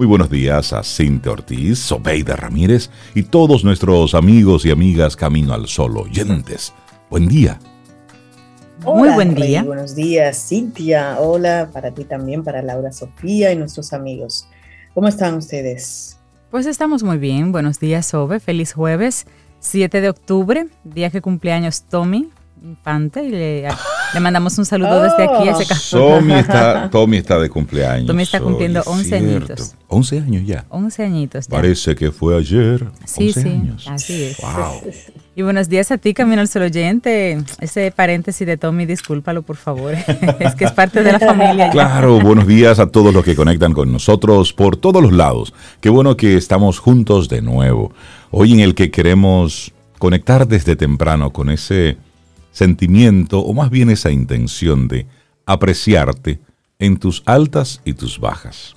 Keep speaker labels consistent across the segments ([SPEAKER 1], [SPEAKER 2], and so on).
[SPEAKER 1] Muy buenos días a Cintia Ortiz, Sobeida Ramírez y todos nuestros amigos y amigas Camino al Sol oyentes. Buen día.
[SPEAKER 2] Muy buen día.
[SPEAKER 3] buenos días, Cintia. Hola para ti también, para Laura Sofía y nuestros amigos. ¿Cómo están ustedes?
[SPEAKER 2] Pues estamos muy bien. Buenos días, Sobe. Feliz jueves, 7 de octubre, día que cumpleaños Tommy, Infante y le, mandamos un saludo desde aquí a ese
[SPEAKER 1] caso. Tommy está, Tommy está de cumpleaños.
[SPEAKER 2] Tommy está cumpliendo 11 añitos.
[SPEAKER 1] 11 años ya.
[SPEAKER 2] 11 añitos
[SPEAKER 1] ya. Parece que fue ayer.
[SPEAKER 2] Sí, sí, así es. Wow. Y buenos días a ti, Camino al Sol Oyente. Ese paréntesis de Tommy, discúlpalo, por favor. es que es parte de la familia.
[SPEAKER 1] Claro, buenos días a todos los que conectan con nosotros por todos los lados. Qué bueno que estamos juntos de nuevo. Hoy en el que queremos conectar desde temprano con ese sentimiento o más bien esa intención de apreciarte en tus altas y tus bajas.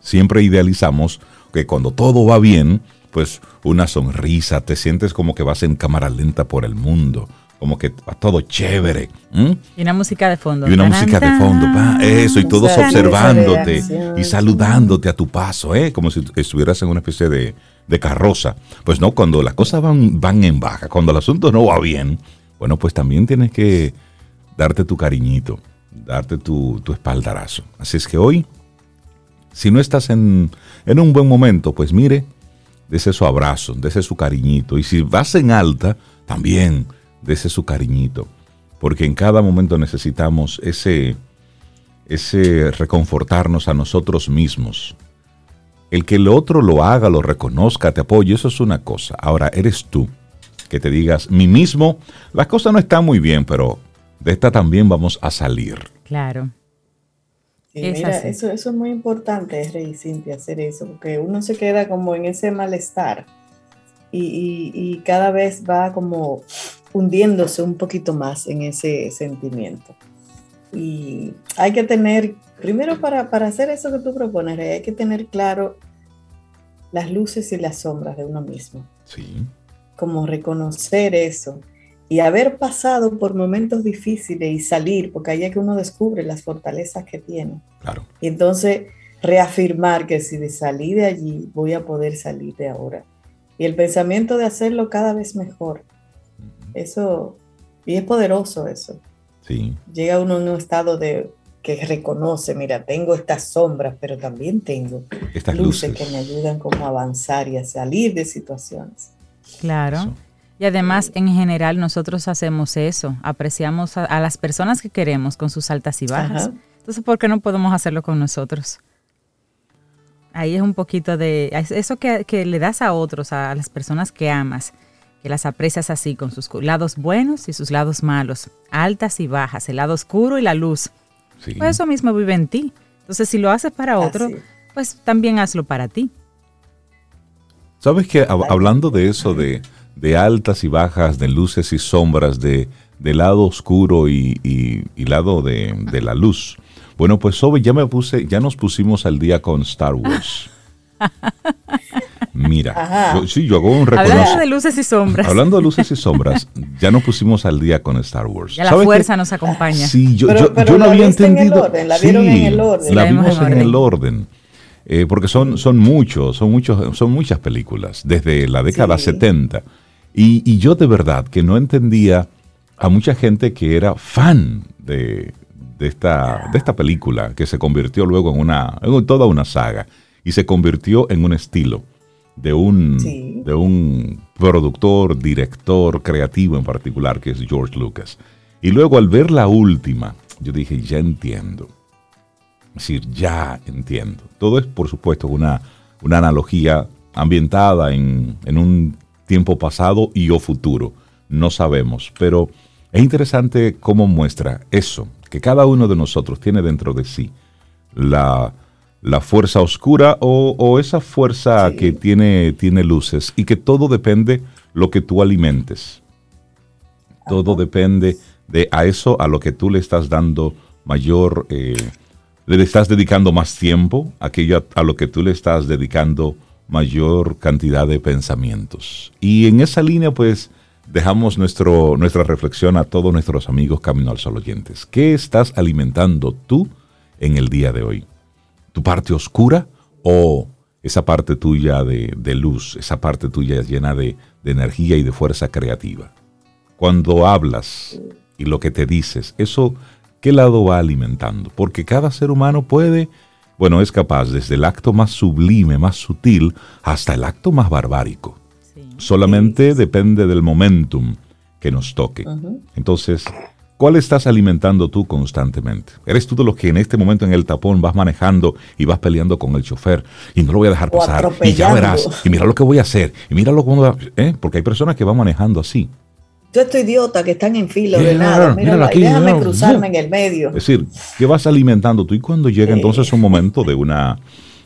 [SPEAKER 1] Siempre idealizamos que cuando todo va bien, pues una sonrisa, te sientes como que vas en cámara lenta por el mundo, como que va todo chévere.
[SPEAKER 2] Y una música de fondo.
[SPEAKER 1] Y una música de fondo, eso, y todos observándote y saludándote a tu paso, ¿eh? como si estuvieras en una especie de, de carroza. Pues no, cuando las cosas van, van en baja, cuando el asunto no va bien, bueno, pues también tienes que darte tu cariñito, darte tu, espaldarazo. Así es que hoy, si no estás en, un buen momento, pues mire, dese su abrazo, dese su cariñito. Y si vas en alta, también dese su cariñito. Porque en cada momento necesitamos ese, ese reconfortarnos a nosotros mismos. El que el otro lo haga, lo reconozca, te apoye, eso es una cosa. Ahora, eres tú que te digas, mí mismo, las cosas no están muy bien, pero de esta también vamos a salir.
[SPEAKER 2] Claro.
[SPEAKER 3] mira, eso, eso es muy importante, Rey Cintia, hacer eso, porque uno se queda como en ese malestar y, y, cada vez va como hundiéndose un poquito más en ese sentimiento. Y hay que tener, primero para, para hacer eso que tú propones, hay que tener claro las luces y las sombras de uno mismo.
[SPEAKER 1] Sí
[SPEAKER 3] como reconocer eso y haber pasado por momentos difíciles y salir, porque ahí es que uno descubre las fortalezas que tiene.
[SPEAKER 1] Claro.
[SPEAKER 3] Y entonces reafirmar que si de salir de allí, voy a poder salir de ahora. Y el pensamiento de hacerlo cada vez mejor. Eso, y es poderoso eso.
[SPEAKER 1] Sí.
[SPEAKER 3] Llega uno en un estado de que reconoce, mira, tengo estas sombras, pero también tengo
[SPEAKER 1] estas luces
[SPEAKER 3] que me ayudan como a avanzar y a salir de situaciones.
[SPEAKER 2] Claro. Y además, en general, nosotros hacemos eso, apreciamos a, las personas que queremos con sus altas y bajas. Entonces, ¿por qué no podemos hacerlo con nosotros? Ahí es un poquito de eso que, que le das a otros, a las personas que amas, que las aprecias así, con sus lados buenos y sus lados malos, altas y bajas, el lado oscuro y la luz. Pues eso mismo vive en ti. Entonces, si lo haces para otro, pues también hazlo para ti.
[SPEAKER 1] ¿Sabes que hablando de eso, de, altas y bajas, de luces y sombras, de, lado oscuro y, lado de, la luz? Bueno, pues Sobe, ya me puse, ya nos pusimos al día con Star Wars. Mira, yo, sí, yo hago un reconocimiento.
[SPEAKER 2] Hablando de luces y sombras.
[SPEAKER 1] Hablando de luces y sombras, ya nos pusimos al día con Star Wars.
[SPEAKER 2] Ya la fuerza nos acompaña.
[SPEAKER 1] Sí, yo, yo, no había entendido.
[SPEAKER 3] la vieron en el orden.
[SPEAKER 1] La vimos en el orden. Eh, porque son, son muchos, son muchos, son muchas películas, desde la década 70. Y, yo de verdad que no entendía a mucha gente que era fan de, esta, de esta película, que se convirtió luego en, una, en toda una saga y se convirtió en un estilo de un, de un productor, director, creativo en particular, que es George Lucas. Y luego al ver la última, yo dije, ya entiendo. Es decir, ya entiendo. Todo es, por supuesto, una, una analogía ambientada en, un tiempo pasado y o futuro. No sabemos, pero es interesante cómo muestra eso, que cada uno de nosotros tiene dentro de sí la, fuerza oscura o, esa fuerza que tiene, tiene luces y que todo depende lo que tú alimentes. Todo depende de a eso a lo que tú le estás dando mayor eh, le estás dedicando más tiempo, aquello a, lo que tú le estás dedicando mayor cantidad de pensamientos. Y en esa línea, pues, dejamos nuestro, nuestra reflexión a todos nuestros amigos Camino al Sol oyentes. ¿Qué estás alimentando tú en el día de hoy? ¿Tu parte oscura o esa parte tuya de, luz, esa parte tuya llena de, de energía y de fuerza creativa. Cuando hablas y lo que te dices, eso, ¿qué lado va alimentando? Porque cada ser humano puede, bueno, es capaz desde el acto más sublime, más sutil, hasta el acto más barbárico. Solamente depende del momentum que nos toque. Entonces, ¿cuál estás alimentando tú constantemente? ¿Eres tú de los que en este momento en el tapón vas manejando y vas peleando con el chofer y no lo voy a dejar pasar y ya verás y mira lo que voy a hacer y mira lo que ¿eh? porque hay personas que van manejando así.
[SPEAKER 3] Yo estoy idiota que están en fila de nada. Mira, déjame cruzarme en el medio.
[SPEAKER 1] Es decir, ¿qué vas alimentando tú? Y cuando llega entonces un momento de una,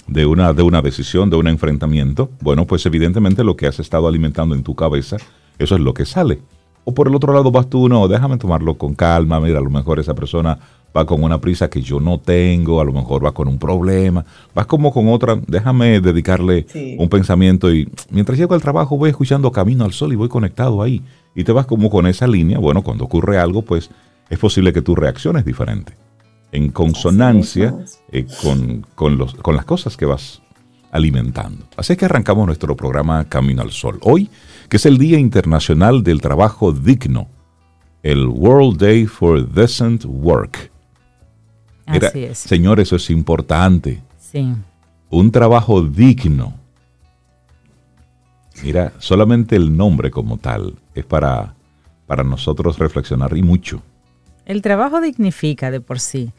[SPEAKER 1] de, una, de una decisión, de un enfrentamiento, bueno, pues evidentemente lo que has estado alimentando en tu cabeza, eso es lo que sale. O por el otro lado vas tú, no, déjame tomarlo con calma, mira, a lo mejor esa persona va con una prisa que yo no tengo, a lo mejor va con un problema, vas como con otra, déjame dedicarle un pensamiento y mientras llego al trabajo voy escuchando Camino al Sol y voy conectado ahí y te vas como con esa línea, bueno, cuando ocurre algo, pues es posible que tu reacción es diferente, en consonancia eh, con, los, con las cosas que vas alimentando. Así que arrancamos nuestro programa Camino al Sol. Hoy, que es el Día Internacional del Trabajo Digno, el World Day for Decent Work.
[SPEAKER 2] Así es.
[SPEAKER 1] Señor, eso es importante.
[SPEAKER 2] Sí.
[SPEAKER 1] Un trabajo digno. Mira, solamente el nombre como tal es para, para nosotros reflexionar y mucho.
[SPEAKER 2] El trabajo dignifica de por sí,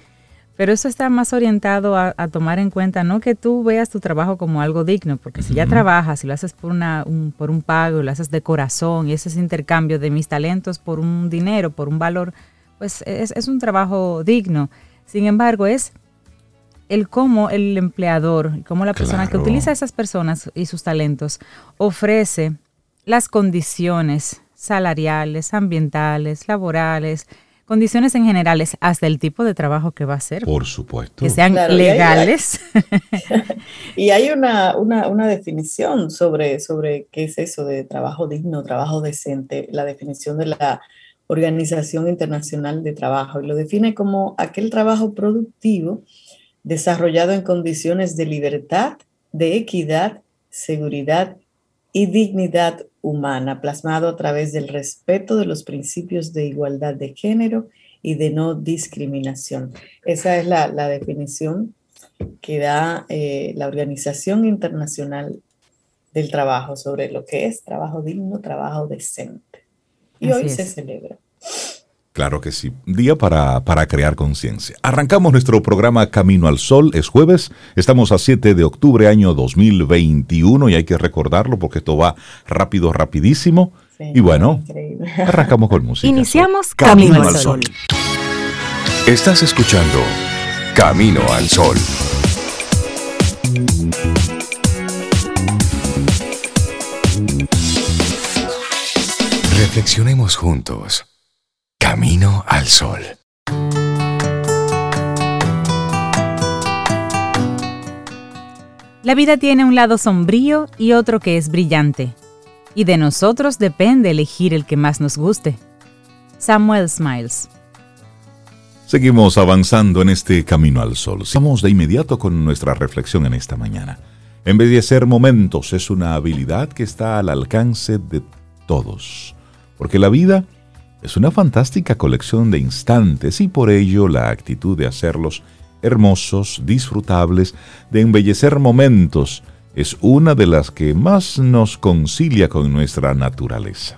[SPEAKER 2] pero eso está más orientado a, tomar en cuenta no que tú veas tu trabajo como algo digno, porque si ya trabajas y lo haces por, una, un, por un pago, lo haces de corazón y ese es intercambio de mis talentos por un dinero, por un valor, pues es, es un trabajo digno. Sin embargo, es el cómo el empleador, cómo la persona que utiliza esas personas y sus talentos ofrece las condiciones salariales, ambientales, laborales, condiciones en generales, hasta el tipo de trabajo que va a hacer.
[SPEAKER 1] Por supuesto.
[SPEAKER 2] Que sean legales.
[SPEAKER 3] Y hay, una, una, definición sobre, sobre qué es eso de trabajo digno, trabajo decente, la definición de la Organización Internacional de Trabajo, y lo define como aquel trabajo productivo desarrollado en condiciones de libertad, de equidad, seguridad y dignidad humana, plasmado a través del respeto de los principios de igualdad de género y de no discriminación. Esa es la, definición que da eh, la Organización Internacional del Trabajo sobre lo que es trabajo digno, trabajo decente. Y hoy se celebra.
[SPEAKER 1] Claro que sí. Día para, para crear conciencia. Arrancamos nuestro programa Camino al Sol. Es jueves. Estamos a 7 de octubre, año 2021. Y hay que recordarlo porque esto va rápido, rapidísimo. y bueno, arrancamos con música.
[SPEAKER 2] Iniciamos Camino, al Sol.
[SPEAKER 4] Estás escuchando Camino al Sol. Reflexionemos juntos. Camino al Sol.
[SPEAKER 2] La vida tiene un lado sombrío y otro que es brillante, y de nosotros depende elegir el que más nos guste. Samuel Smiles.
[SPEAKER 1] Seguimos avanzando en este camino al sol. Vamos de inmediato con nuestra reflexión en esta mañana. Embellecer momentos es una habilidad que está al alcance de todos, porque la vida es una fantástica colección de instantes y por ello la actitud de hacerlos hermosos, disfrutables, de embellecer momentos, es una de las que más nos concilia con nuestra naturaleza.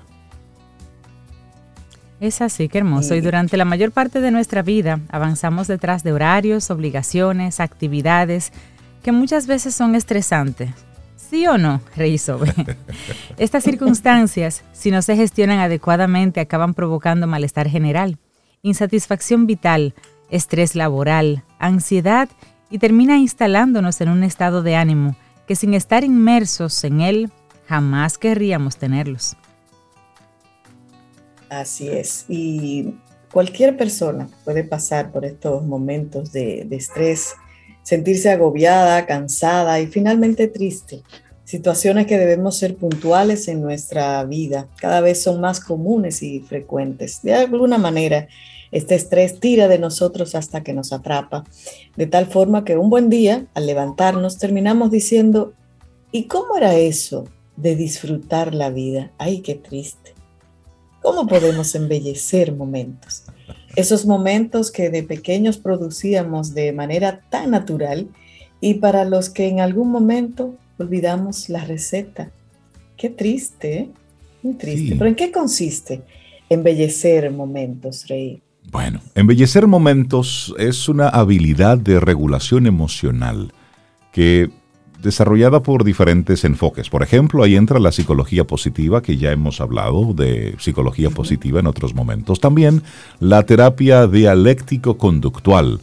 [SPEAKER 2] Es así, qué hermoso. Y durante la mayor parte de nuestra vida avanzamos detrás de horarios, obligaciones, actividades que muchas veces son estresantes ¿Sí o no, Rey Sobe? Estas circunstancias, si no se gestionan adecuadamente, acaban provocando malestar general, insatisfacción vital, estrés laboral, ansiedad y termina instalándonos en un estado de ánimo que sin estar inmersos en él, jamás querríamos tenerlos.
[SPEAKER 3] Así es. Y cualquier persona puede pasar por estos momentos de, de estrés sentirse agobiada, cansada y finalmente triste. Situaciones que debemos ser puntuales en nuestra vida cada vez son más comunes y frecuentes. De alguna manera, Este estrés tira de nosotros hasta que nos atrapa, de tal forma que un buen día, al levantarnos, terminamos diciendo, ¿y cómo era eso de disfrutar la vida? Ay, qué triste. ¿Cómo podemos embellecer momentos? Esos momentos que de pequeños producíamos de manera tan natural y para los que en algún momento olvidamos la receta. Qué triste, ¿eh? Muy triste. ¿Pero en qué consiste embellecer momentos, Rey?
[SPEAKER 1] Bueno, embellecer momentos es una habilidad de regulación emocional que desarrollada por diferentes enfoques. Por ejemplo, ahí entra la psicología positiva, que ya hemos hablado de psicología positiva en otros momentos. También la terapia dialéctico-conductual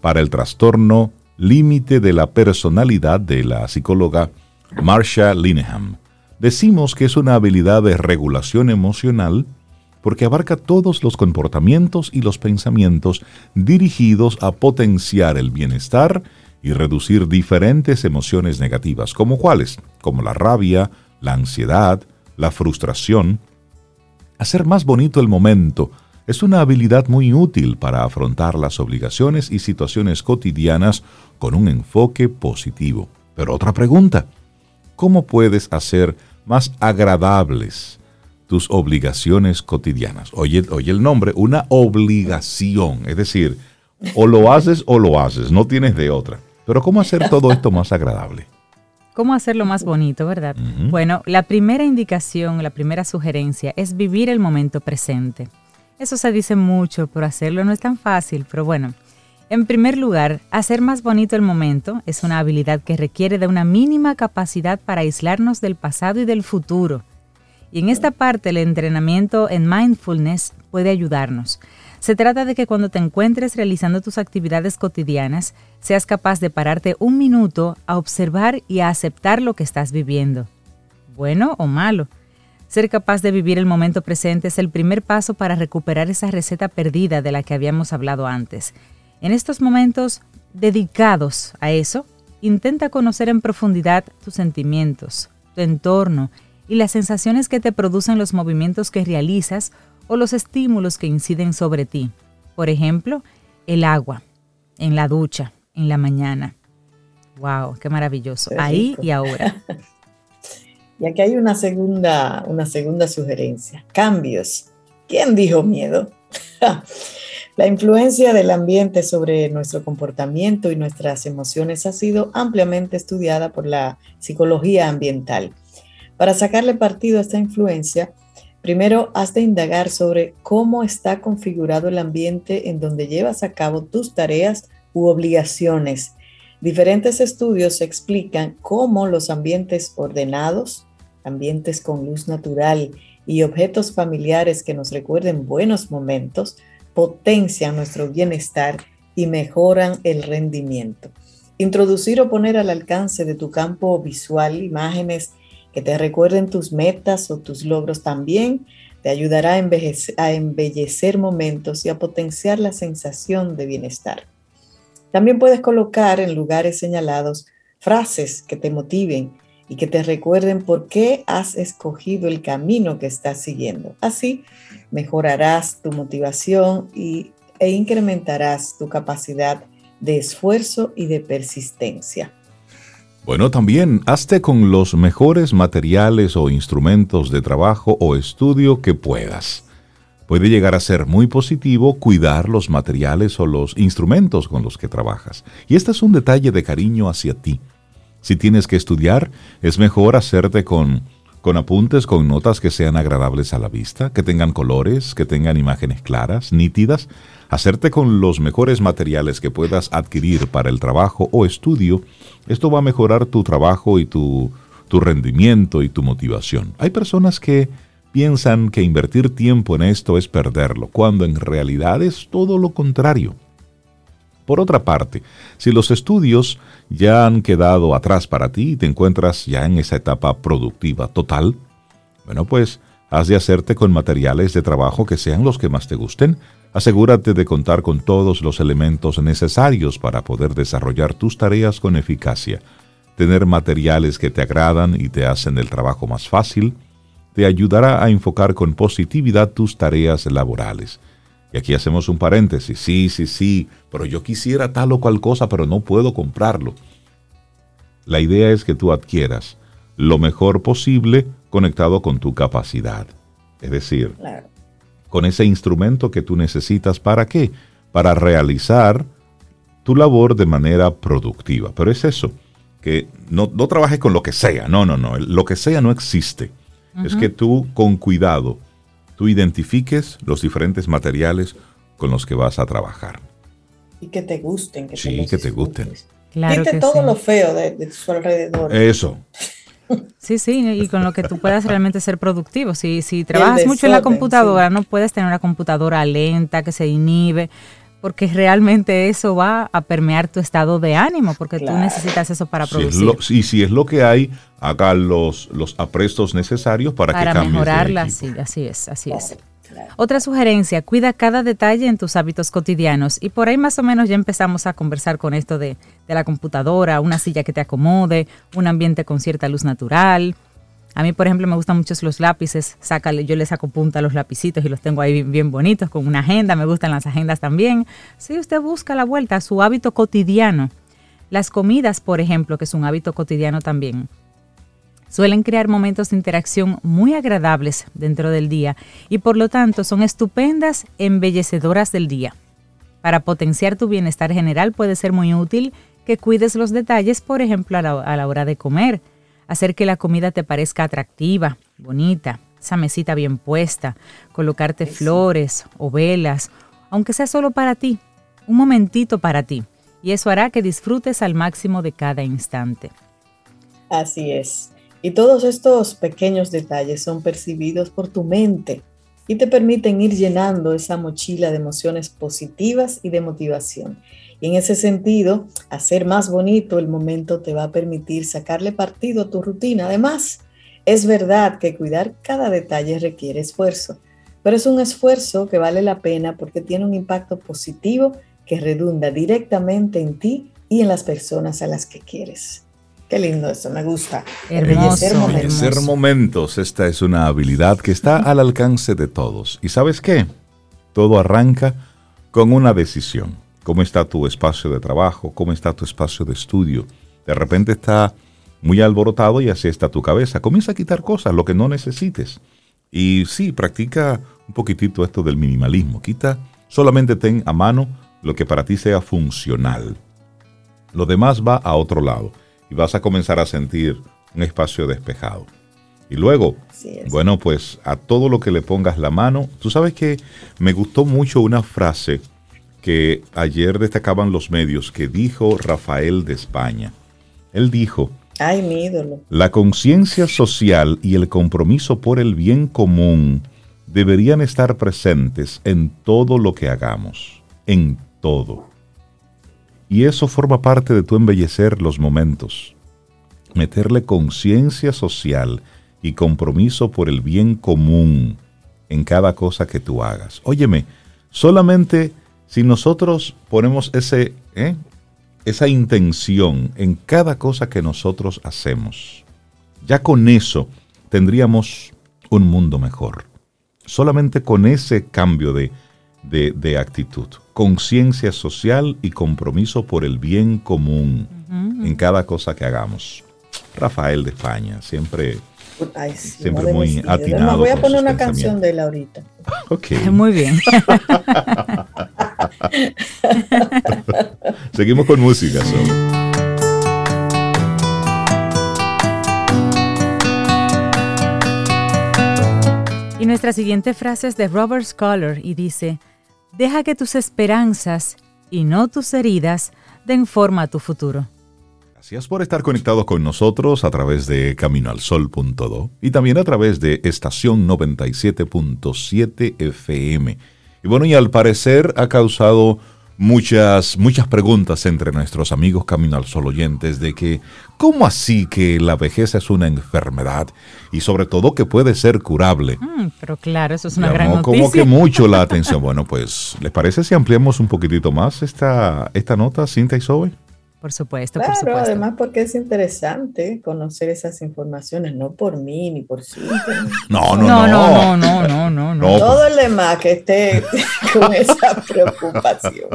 [SPEAKER 1] para el trastorno límite de la personalidad de la psicóloga Marsha Linehan. Decimos que es una habilidad de regulación emocional porque abarca todos los comportamientos y los pensamientos dirigidos a potenciar el bienestar y reducir diferentes emociones negativas, como cuáles, como la rabia, la ansiedad, la frustración. Hacer más bonito el momento es una habilidad muy útil para afrontar las obligaciones y situaciones cotidianas con un enfoque positivo. Pero otra pregunta, ¿cómo puedes hacer más agradables tus obligaciones cotidianas? Oye, oye el nombre, una obligación, es decir, o lo haces o lo haces, no tienes de otra. Pero ¿cómo hacer todo esto más agradable?
[SPEAKER 2] ¿Cómo hacerlo más bonito, verdad? Bueno, la primera indicación, la primera sugerencia es vivir el momento presente. Eso se dice mucho, pero hacerlo no es tan fácil, pero bueno. En primer lugar, hacer más bonito el momento es una habilidad que requiere de una mínima capacidad para aislarnos del pasado y del futuro. Y en esta parte el entrenamiento en mindfulness puede ayudarnos. Se trata de que cuando te encuentres realizando tus actividades cotidianas, seas capaz de pararte un minuto a observar y a aceptar lo que estás viviendo, bueno o malo. Ser capaz de vivir el momento presente es el primer paso para recuperar esa receta perdida de la que habíamos hablado antes. En estos momentos dedicados a eso, intenta conocer en profundidad tus sentimientos, tu entorno y las sensaciones que te producen los movimientos que realizas o los estímulos que inciden sobre ti. Por ejemplo, el agua, en la ducha, en la mañana. ¡Wow! ¡Qué maravilloso! Ahí y ahora.
[SPEAKER 3] y aquí hay una segunda, una segunda sugerencia. Cambios. ¿Quién dijo miedo? la influencia del ambiente sobre nuestro comportamiento y nuestras emociones ha sido ampliamente estudiada por la psicología ambiental. Para sacarle partido a esta influencia, Primero, has de indagar sobre cómo está configurado el ambiente en donde llevas a cabo tus tareas u obligaciones. Diferentes estudios explican cómo los ambientes ordenados, ambientes con luz natural y objetos familiares que nos recuerden buenos momentos, potencian nuestro bienestar y mejoran el rendimiento. Introducir o poner al alcance de tu campo visual imágenes que te recuerden tus metas o tus logros también te ayudará a, embellecer momentos y a potenciar la sensación de bienestar. También puedes colocar en lugares señalados frases que te motiven y que te recuerden por qué has escogido el camino que estás siguiendo. Así mejorarás tu motivación y, e incrementarás tu capacidad de esfuerzo y de persistencia.
[SPEAKER 1] Bueno, también hazte con los mejores materiales o instrumentos de trabajo o estudio que puedas. Puede llegar a ser muy positivo cuidar los materiales o los instrumentos con los que trabajas. Y este es un detalle de cariño hacia ti. Si tienes que estudiar, es mejor hacerte con, con apuntes, con notas que sean agradables a la vista, que tengan colores, que tengan imágenes claras, nítidas, hacerte con los mejores materiales que puedas adquirir para el trabajo o estudio, esto va a mejorar tu trabajo y tu, tu rendimiento y tu motivación. Hay personas que piensan que invertir tiempo en esto es perderlo, cuando en realidad es todo lo contrario. Por otra parte, si los estudios ya han quedado atrás para ti y te encuentras ya en esa etapa productiva total, bueno, pues has de hacerte con materiales de trabajo que sean los que más te gusten, Asegúrate de contar con todos los elementos necesarios para poder desarrollar tus tareas con eficacia. Tener materiales que te agradan y te hacen el trabajo más fácil te ayudará a enfocar con positividad tus tareas laborales. Y aquí hacemos un paréntesis. Sí, sí, sí, pero yo quisiera tal o cual cosa, pero no puedo comprarlo. La idea es que tú adquieras lo mejor posible conectado con tu capacidad. Es decir, con ese instrumento que tú necesitas para qué? Para realizar tu labor de manera productiva. Pero es eso, que no, no trabajes con lo que sea. No, no, no. Lo que sea no existe. Es que tú con cuidado tú identifiques los diferentes materiales con los que vas a trabajar.
[SPEAKER 3] Y que te gusten.
[SPEAKER 1] Que sí, que te gusten.
[SPEAKER 3] Claro todo lo feo de, de, su alrededor.
[SPEAKER 1] Eso.
[SPEAKER 2] Sí, sí, y con lo que tú puedas realmente ser productivo. Si, si trabajas mucho en la computadora, no puedes tener una computadora lenta, que se inhibe porque realmente eso va a permear tu estado de ánimo, porque tú necesitas eso para producir.
[SPEAKER 1] y si es lo que hay, haga los, los aprestos necesarios para, que cambie.
[SPEAKER 2] mejorarla, sí, así es, así es. Otra sugerencia, cuida cada detalle en tus hábitos cotidianos. Y por ahí más o menos ya empezamos a conversar con esto de, de la computadora, una silla que te acomode, un ambiente con cierta luz natural, a mí, por ejemplo, me gustan mucho los lápices. Sácale, yo le saco punta a los lapicitos y los tengo ahí bien, bonitos, con una agenda. Me gustan las agendas también. Si usted busca la vuelta a su hábito cotidiano. Las comidas, por ejemplo, que es un hábito cotidiano también, suelen crear momentos de interacción muy agradables dentro del día y por lo tanto son estupendas embellecedoras del día. Para potenciar tu bienestar general puede ser muy útil que cuides los detalles, por ejemplo, a la, a la hora de comer hacer que la comida te parezca atractiva, bonita, esa mesita bien puesta, colocarte flores o velas, aunque sea solo para ti, un momentito para ti, y eso hará que disfrutes al máximo de cada instante.
[SPEAKER 3] Así es. Y todos estos pequeños detalles son percibidos por tu mente y te permiten ir llenando esa mochila de emociones positivas y de motivación. Y en ese sentido, hacer más bonito el momento te va a permitir sacarle partido a tu rutina. Además, es verdad que cuidar cada detalle requiere esfuerzo, pero es un esfuerzo que vale la pena porque tiene un impacto positivo que redunda directamente en ti y en las personas a las que quieres. Qué lindo eso, me gusta.
[SPEAKER 1] Embellecer momentos. momentos. Esta es una habilidad que está al alcance de todos. ¿Y sabes qué? Todo arranca con una decisión cómo está tu espacio de trabajo, cómo está tu espacio de estudio. De repente está muy alborotado y así está tu cabeza. Comienza a quitar cosas, lo que no necesites. Y sí, practica un poquitito esto del minimalismo. Quita, solamente ten a mano lo que para ti sea funcional. Lo demás va a otro lado y vas a comenzar a sentir un espacio despejado. Y luego, bueno, pues a todo lo que le pongas la mano, tú sabes que me gustó mucho una frase que ayer destacaban los medios que dijo Rafael de España. Él dijo,
[SPEAKER 3] Ay, mi ídolo.
[SPEAKER 1] La conciencia social y el compromiso por el bien común deberían estar presentes en todo lo que hagamos, en todo. Y eso forma parte de tu embellecer los momentos. Meterle conciencia social y compromiso por el bien común en cada cosa que tú hagas. Óyeme, solamente si nosotros ponemos ese, ¿eh? esa intención en cada cosa que nosotros hacemos, ya con eso tendríamos un mundo mejor. Solamente con ese cambio de, de, actitud, conciencia social y compromiso por el bien común en cada cosa que hagamos. Rafael de España, siempre, siempre muy atinado.
[SPEAKER 3] voy a poner una canción de él ahorita.
[SPEAKER 1] ok.
[SPEAKER 2] Muy bien.
[SPEAKER 1] Seguimos con música.
[SPEAKER 2] Y nuestra siguiente frase es de Robert Scholar y dice, deja que tus esperanzas y no tus heridas den forma a tu futuro.
[SPEAKER 1] Gracias por estar conectados con nosotros a través de caminoalsol.do y también a través de estación 97.7 FM. Y bueno, y al parecer ha causado muchas, muchas preguntas entre nuestros amigos Camino al Sol oyentes de que, ¿cómo así que la vejez es una enfermedad? Y sobre todo que puede ser curable.
[SPEAKER 2] Mm, pero claro, eso es una gran noticia.
[SPEAKER 1] Como que mucho la atención. Bueno, pues, ¿les parece si ampliamos un poquitito más esta, esta nota, Cinta y Zoe?
[SPEAKER 2] Por supuesto,
[SPEAKER 3] claro,
[SPEAKER 2] por supuesto.
[SPEAKER 3] además porque es interesante conocer esas informaciones, no por mí ni por sí.
[SPEAKER 1] No, no, no, no,
[SPEAKER 2] no, no, no, no.
[SPEAKER 3] Todo el demás que esté con esa preocupación.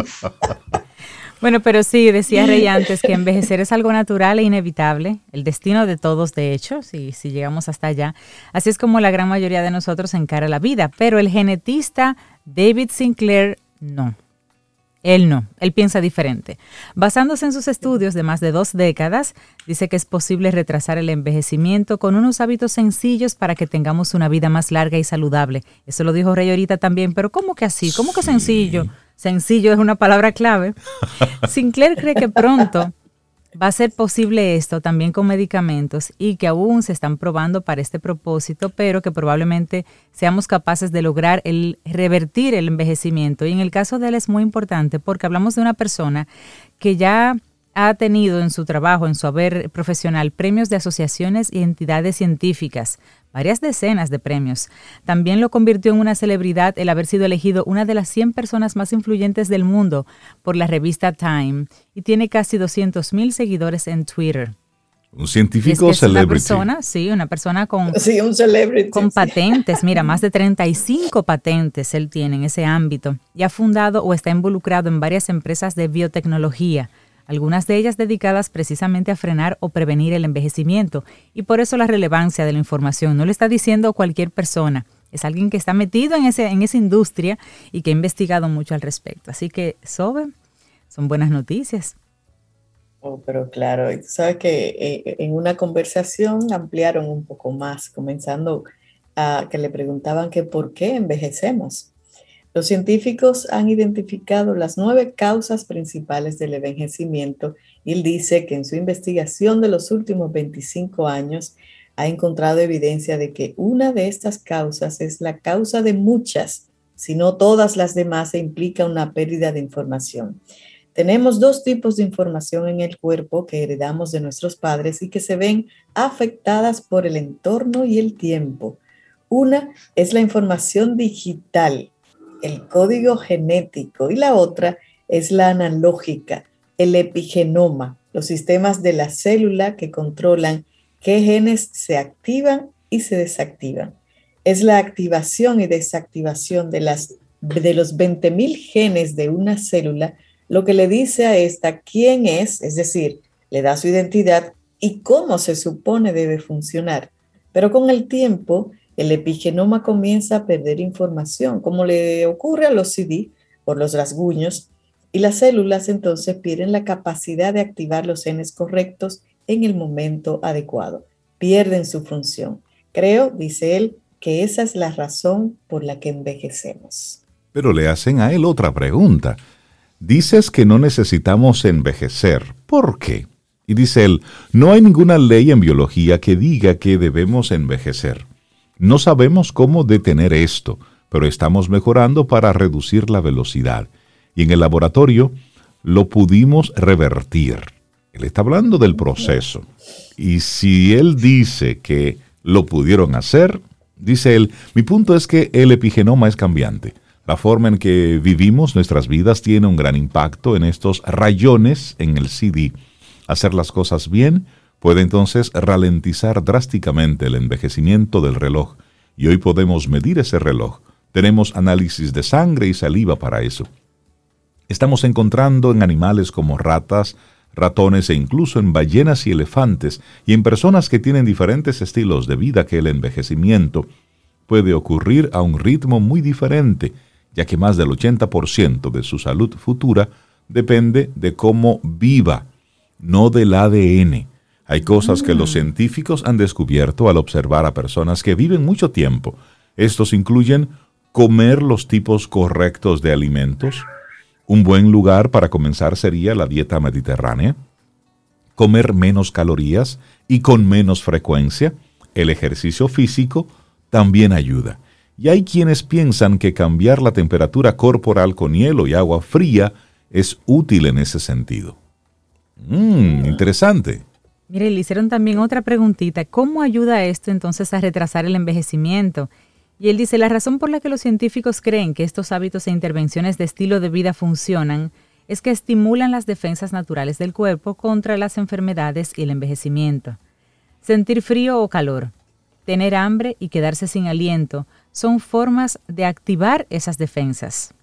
[SPEAKER 2] Bueno, pero sí, decía Rey antes que envejecer es algo natural e inevitable, el destino de todos, de hecho, si, si llegamos hasta allá. Así es como la gran mayoría de nosotros encara la vida, pero el genetista David Sinclair no. Él no, él piensa diferente. Basándose en sus estudios de más de dos décadas, dice que es posible retrasar el envejecimiento con unos hábitos sencillos para que tengamos una vida más larga y saludable. Eso lo dijo Rey ahorita también, pero ¿cómo que así? ¿Cómo que sencillo? Sencillo es una palabra clave. Sinclair cree que pronto va a ser posible esto también con medicamentos y que aún se están probando para este propósito, pero que probablemente seamos capaces de lograr el revertir el envejecimiento. Y en el caso de él es muy importante porque hablamos de una persona que ya ha tenido en su trabajo, en su haber profesional, premios de asociaciones y entidades científicas, varias decenas de premios. También lo convirtió en una celebridad el haber sido elegido una de las 100 personas más influyentes del mundo por la revista Time y tiene casi 200.000 seguidores en Twitter.
[SPEAKER 1] Un científico es Una
[SPEAKER 2] persona, sí, una persona con,
[SPEAKER 3] sí, un celebrity,
[SPEAKER 2] con patentes. Mira, más de 35 patentes él tiene en ese ámbito y ha fundado o está involucrado en varias empresas de biotecnología algunas de ellas dedicadas precisamente a frenar o prevenir el envejecimiento, y por eso la relevancia de la información. No le está diciendo cualquier persona, es alguien que está metido en, ese, en esa industria y que ha investigado mucho al respecto. Así que, Sobe, son buenas noticias.
[SPEAKER 3] Oh, pero claro, sabes que eh, en una conversación ampliaron un poco más, comenzando a que le preguntaban por qué envejecemos. Los científicos han identificado las nueve causas principales del envejecimiento y él dice que en su investigación de los últimos 25 años ha encontrado evidencia de que una de estas causas es la causa de muchas, si no todas las demás, e implica una pérdida de información. Tenemos dos tipos de información en el cuerpo que heredamos de nuestros padres y que se ven afectadas por el entorno y el tiempo. Una es la información digital, el código genético y la otra es la analógica, el epigenoma, los sistemas de la célula que controlan qué genes se activan y se desactivan. Es la activación y desactivación de, las, de los 20.000 genes de una célula lo que le dice a esta quién es, es decir, le da su identidad y cómo se supone debe funcionar. Pero con el tiempo, el epigenoma comienza a perder información, como le ocurre a los CD por los rasguños, y las células entonces pierden la capacidad de activar los genes correctos en el momento adecuado, pierden su función. Creo, dice él, que esa es la razón por la que envejecemos.
[SPEAKER 1] Pero le hacen a él otra pregunta. Dices que no necesitamos envejecer. ¿Por qué? Y dice él, no hay ninguna ley en biología que diga que debemos envejecer. No sabemos cómo detener esto, pero estamos mejorando para reducir la velocidad. Y en el laboratorio lo pudimos revertir. Él está hablando del proceso. Y si él dice que lo pudieron hacer, dice él, mi punto es que el epigenoma es cambiante. La forma en que vivimos nuestras vidas tiene un gran impacto en estos rayones en el CD. Hacer las cosas bien puede entonces ralentizar drásticamente el envejecimiento del reloj y hoy podemos medir ese reloj. Tenemos análisis de sangre y saliva para eso. Estamos encontrando en animales como ratas, ratones e incluso en ballenas y elefantes y en personas que tienen diferentes estilos de vida que el envejecimiento puede ocurrir a un ritmo muy diferente, ya que más del 80% de su salud futura depende de cómo viva, no del ADN. Hay cosas que los mm. científicos han descubierto al observar a personas que viven mucho tiempo. Estos incluyen comer los tipos correctos de alimentos. Un buen lugar para comenzar sería la dieta mediterránea. Comer menos calorías y con menos frecuencia. El ejercicio físico también ayuda. Y hay quienes piensan que cambiar la temperatura corporal con hielo y agua fría es útil en ese sentido. Mmm, interesante.
[SPEAKER 2] Mire, le hicieron también otra preguntita. ¿Cómo ayuda esto entonces a retrasar el envejecimiento? Y él dice, la razón por la que los científicos creen que estos hábitos e intervenciones de estilo de vida funcionan es que estimulan las defensas naturales del cuerpo contra las enfermedades y el envejecimiento. Sentir frío o calor, tener hambre y quedarse sin aliento son formas de activar esas defensas.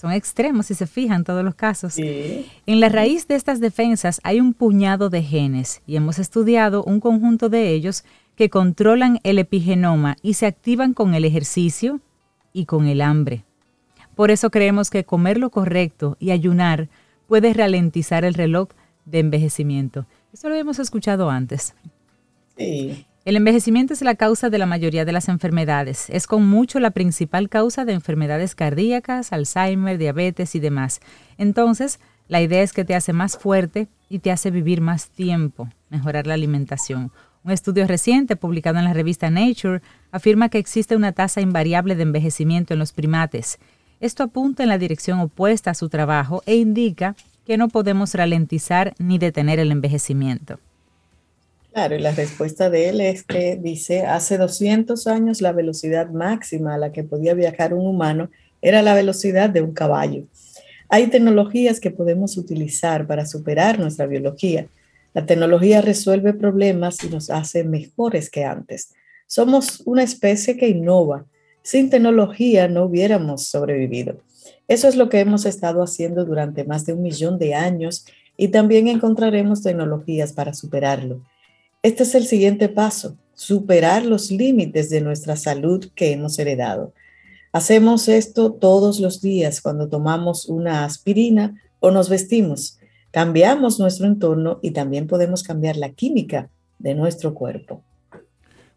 [SPEAKER 2] Son extremos si se fijan todos los casos. En la raíz de estas defensas hay un puñado de genes y hemos estudiado un conjunto de ellos que controlan el epigenoma y se activan con el ejercicio y con el hambre. Por eso creemos que comer lo correcto y ayunar puede ralentizar el reloj de envejecimiento. Esto lo habíamos escuchado antes.
[SPEAKER 3] Sí.
[SPEAKER 2] El envejecimiento es la causa de la mayoría de las enfermedades. Es con mucho la principal causa de enfermedades cardíacas, Alzheimer, diabetes y demás. Entonces, la idea es que te hace más fuerte y te hace vivir más tiempo, mejorar la alimentación. Un estudio reciente publicado en la revista Nature afirma que existe una tasa invariable de envejecimiento en los primates. Esto apunta en la dirección opuesta a su trabajo e indica que no podemos ralentizar ni detener el envejecimiento.
[SPEAKER 3] Claro, y la respuesta de él es que dice, hace 200 años la velocidad máxima a la que podía viajar un humano era la velocidad de un caballo. Hay tecnologías que podemos utilizar para superar nuestra biología. La tecnología resuelve problemas y nos hace mejores que antes. Somos una especie que innova. Sin tecnología no hubiéramos sobrevivido. Eso es lo que hemos estado haciendo durante más de un millón de años y también encontraremos tecnologías para superarlo. Este es el siguiente paso, superar los límites de nuestra salud que hemos heredado. Hacemos esto todos los días cuando tomamos una aspirina o nos vestimos. Cambiamos nuestro entorno y también podemos cambiar la química de nuestro cuerpo.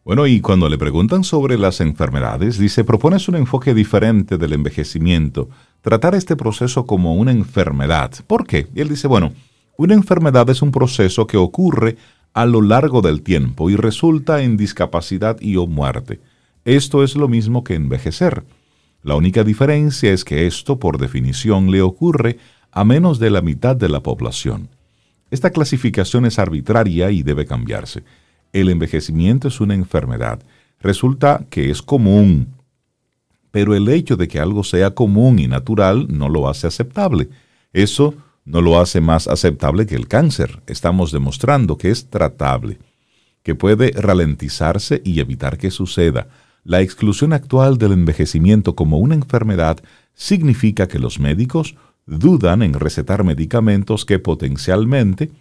[SPEAKER 1] Bueno, y cuando le preguntan sobre las enfermedades, dice, propones un enfoque diferente del envejecimiento, tratar este proceso como una enfermedad. ¿Por qué? Y él dice, bueno, una enfermedad es un proceso que ocurre a lo largo del tiempo y resulta en discapacidad y o muerte. Esto es lo mismo que envejecer. La única diferencia es que esto, por definición, le ocurre a menos de la mitad de la población. Esta clasificación es arbitraria y debe cambiarse. El envejecimiento es una enfermedad. Resulta que es común, pero el hecho de que algo sea común y natural no lo hace aceptable. Eso no lo hace más aceptable que el cáncer. Estamos demostrando que es tratable, que puede ralentizarse y evitar que suceda. La exclusión actual del envejecimiento como una enfermedad significa que los médicos dudan en recetar medicamentos que potencialmente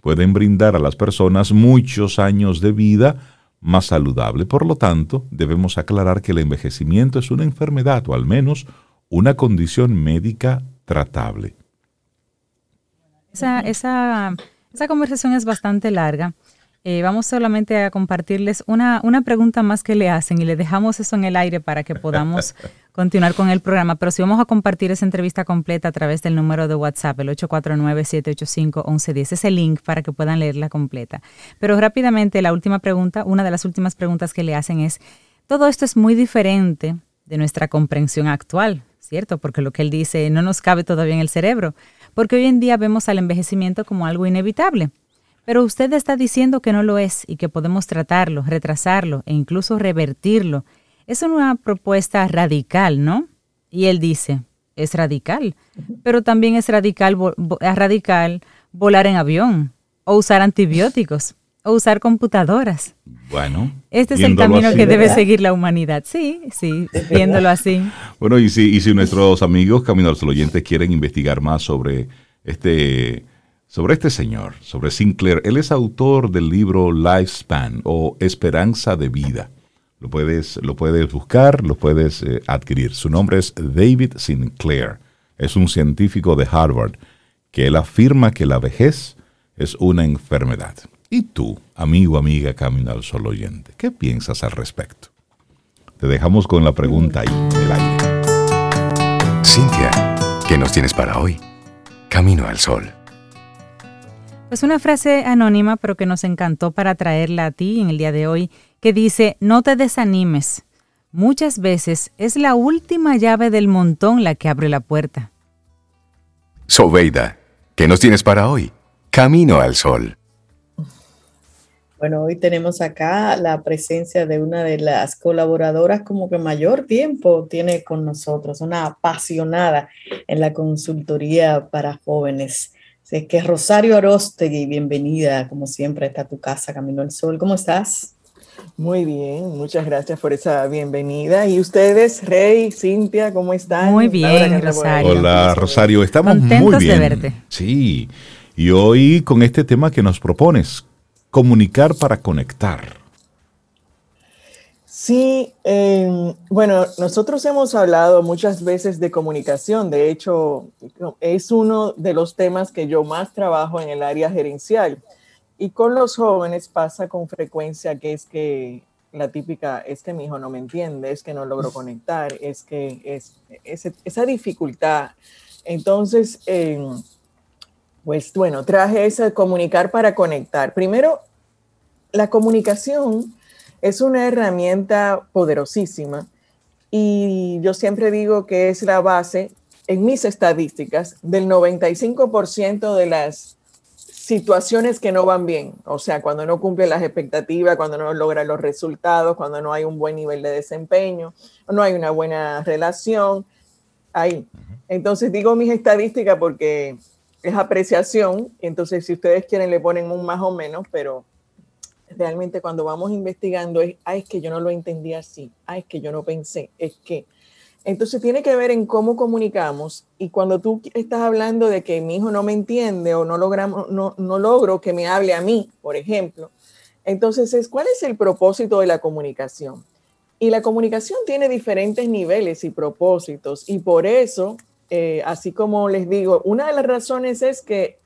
[SPEAKER 1] pueden brindar a las personas muchos años de vida más saludable. Por lo tanto, debemos aclarar que el envejecimiento es una enfermedad o al menos una condición médica tratable.
[SPEAKER 2] Esa, esa, esa conversación es bastante larga. Eh, vamos solamente a compartirles una, una pregunta más que le hacen y le dejamos eso en el aire para que podamos continuar con el programa. Pero si vamos a compartir esa entrevista completa a través del número de WhatsApp, el 849-785-1110, ese link para que puedan leerla completa. Pero rápidamente, la última pregunta, una de las últimas preguntas que le hacen es, todo esto es muy diferente de nuestra comprensión actual, ¿cierto? Porque lo que él dice no nos cabe todavía en el cerebro porque hoy en día vemos al envejecimiento como algo inevitable. Pero usted está diciendo que no lo es y que podemos tratarlo, retrasarlo e incluso revertirlo. Es una propuesta radical, ¿no? Y él dice, es radical, pero también es radical, radical volar en avión o usar antibióticos o usar computadoras.
[SPEAKER 1] Bueno.
[SPEAKER 2] Este es el camino que debe seguir la humanidad. Sí, sí, viéndolo así.
[SPEAKER 1] bueno, y si, y si nuestros amigos Camino al oyentes quieren investigar más sobre este, sobre este señor, sobre Sinclair, él es autor del libro Lifespan o Esperanza de Vida. Lo puedes, lo puedes buscar, lo puedes eh, adquirir. Su nombre es David Sinclair. Es un científico de Harvard que él afirma que la vejez es una enfermedad. ¿Y tú, amigo, amiga, camino al sol oyente, qué piensas al respecto? Te dejamos con la pregunta ahí, en el aire.
[SPEAKER 4] Cintia, ¿qué nos tienes para hoy? Camino al sol.
[SPEAKER 2] Pues una frase anónima, pero que nos encantó para traerla a ti en el día de hoy, que dice, no te desanimes. Muchas veces es la última llave del montón la que abre la puerta.
[SPEAKER 4] Sobeida, ¿qué nos tienes para hoy? Camino al sol.
[SPEAKER 3] Bueno, hoy tenemos acá la presencia de una de las colaboradoras como que mayor tiempo tiene con nosotros, una apasionada en la consultoría para jóvenes. Es que Rosario Arostegui, bienvenida, como siempre, está tu casa, Camino al Sol. ¿Cómo estás?
[SPEAKER 5] Muy bien, muchas gracias por esa bienvenida. ¿Y ustedes, Rey, Cintia, cómo están?
[SPEAKER 2] Muy bien, Rosario.
[SPEAKER 1] Hola, Rosario, estamos muy bien. de verte. Sí, y hoy con este tema que nos propones, comunicar para conectar.
[SPEAKER 5] Sí, em, bueno, nosotros hemos hablado muchas veces de comunicación. De hecho, es uno de los temas que yo más trabajo en el área gerencial. Y con los jóvenes pasa con frecuencia que es que la típica es que mi hijo no me entiende, es que no logro conectar, es que es, esa dificultad. Entonces, em, pues bueno, traje ese comunicar para conectar. Primero, la comunicación es una herramienta poderosísima y yo siempre digo que es la base en mis estadísticas del 95% de las situaciones que no van bien, o sea, cuando no cumple las expectativas, cuando no logra los resultados, cuando no hay un buen nivel de desempeño, no hay una buena relación, ahí. Entonces digo mis estadísticas porque es apreciación, entonces si ustedes quieren le ponen un más o menos, pero realmente cuando vamos investigando es, ah, es que yo no lo entendí así, ah, es que yo no pensé, es que... Entonces tiene que ver en cómo comunicamos y cuando tú estás hablando de que mi hijo no me entiende o no, logramos, no, no logro que me hable a mí, por ejemplo, entonces es cuál es el propósito de la comunicación. Y la comunicación tiene diferentes niveles y propósitos y por eso eh, así como les digo, una de las razones es que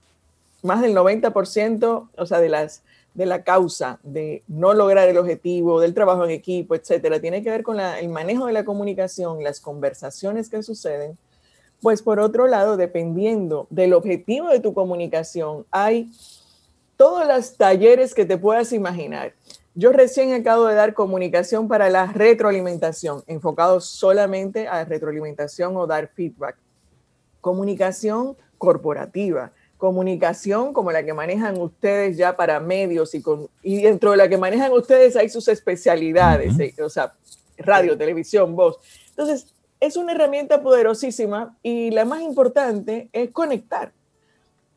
[SPEAKER 5] más del 90%, o sea, de, las, de la causa de no lograr el objetivo, del trabajo en equipo, etcétera, tiene que ver con el manejo de la comunicación, las conversaciones que suceden. Pues por otro lado, dependiendo del objetivo de tu comunicación, hay todos los talleres que te puedas imaginar. Yo recién acabo de dar comunicación para la retroalimentación, enfocado solamente a retroalimentación o dar feedback comunicación corporativa, comunicación como la que manejan ustedes ya para medios y, con, y dentro de la que manejan ustedes hay sus especialidades, eh, o sea, radio, televisión, voz. Entonces, es una herramienta poderosísima y la más importante es conectar,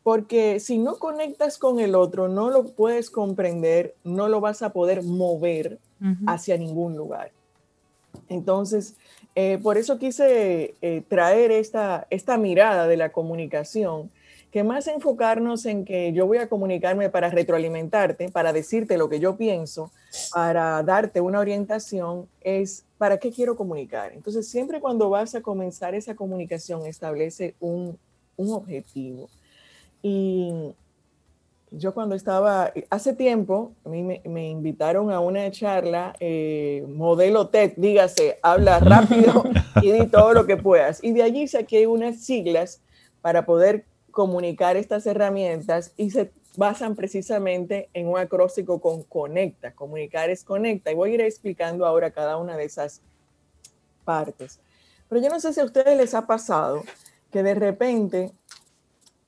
[SPEAKER 5] porque si no conectas con el otro, no lo puedes comprender, no lo vas a poder mover hacia ningún lugar. Entonces, eh, por eso quise eh, traer esta, esta mirada de la comunicación, que más enfocarnos en que yo voy a comunicarme para retroalimentarte, para decirte lo que yo pienso, para darte una orientación, es para qué quiero comunicar. Entonces, siempre cuando vas a comenzar esa comunicación, establece un, un objetivo. Y yo cuando estaba, hace tiempo, a mí me, invitaron a una charla, eh, modelo TED, dígase, habla rápido y di todo lo que puedas. Y de allí saqué unas siglas para poder comunicar estas herramientas y se basan precisamente en un acróstico con conecta. Comunicar es conecta. Y voy a ir explicando ahora cada una de esas partes. Pero yo no sé si a ustedes les ha pasado que de repente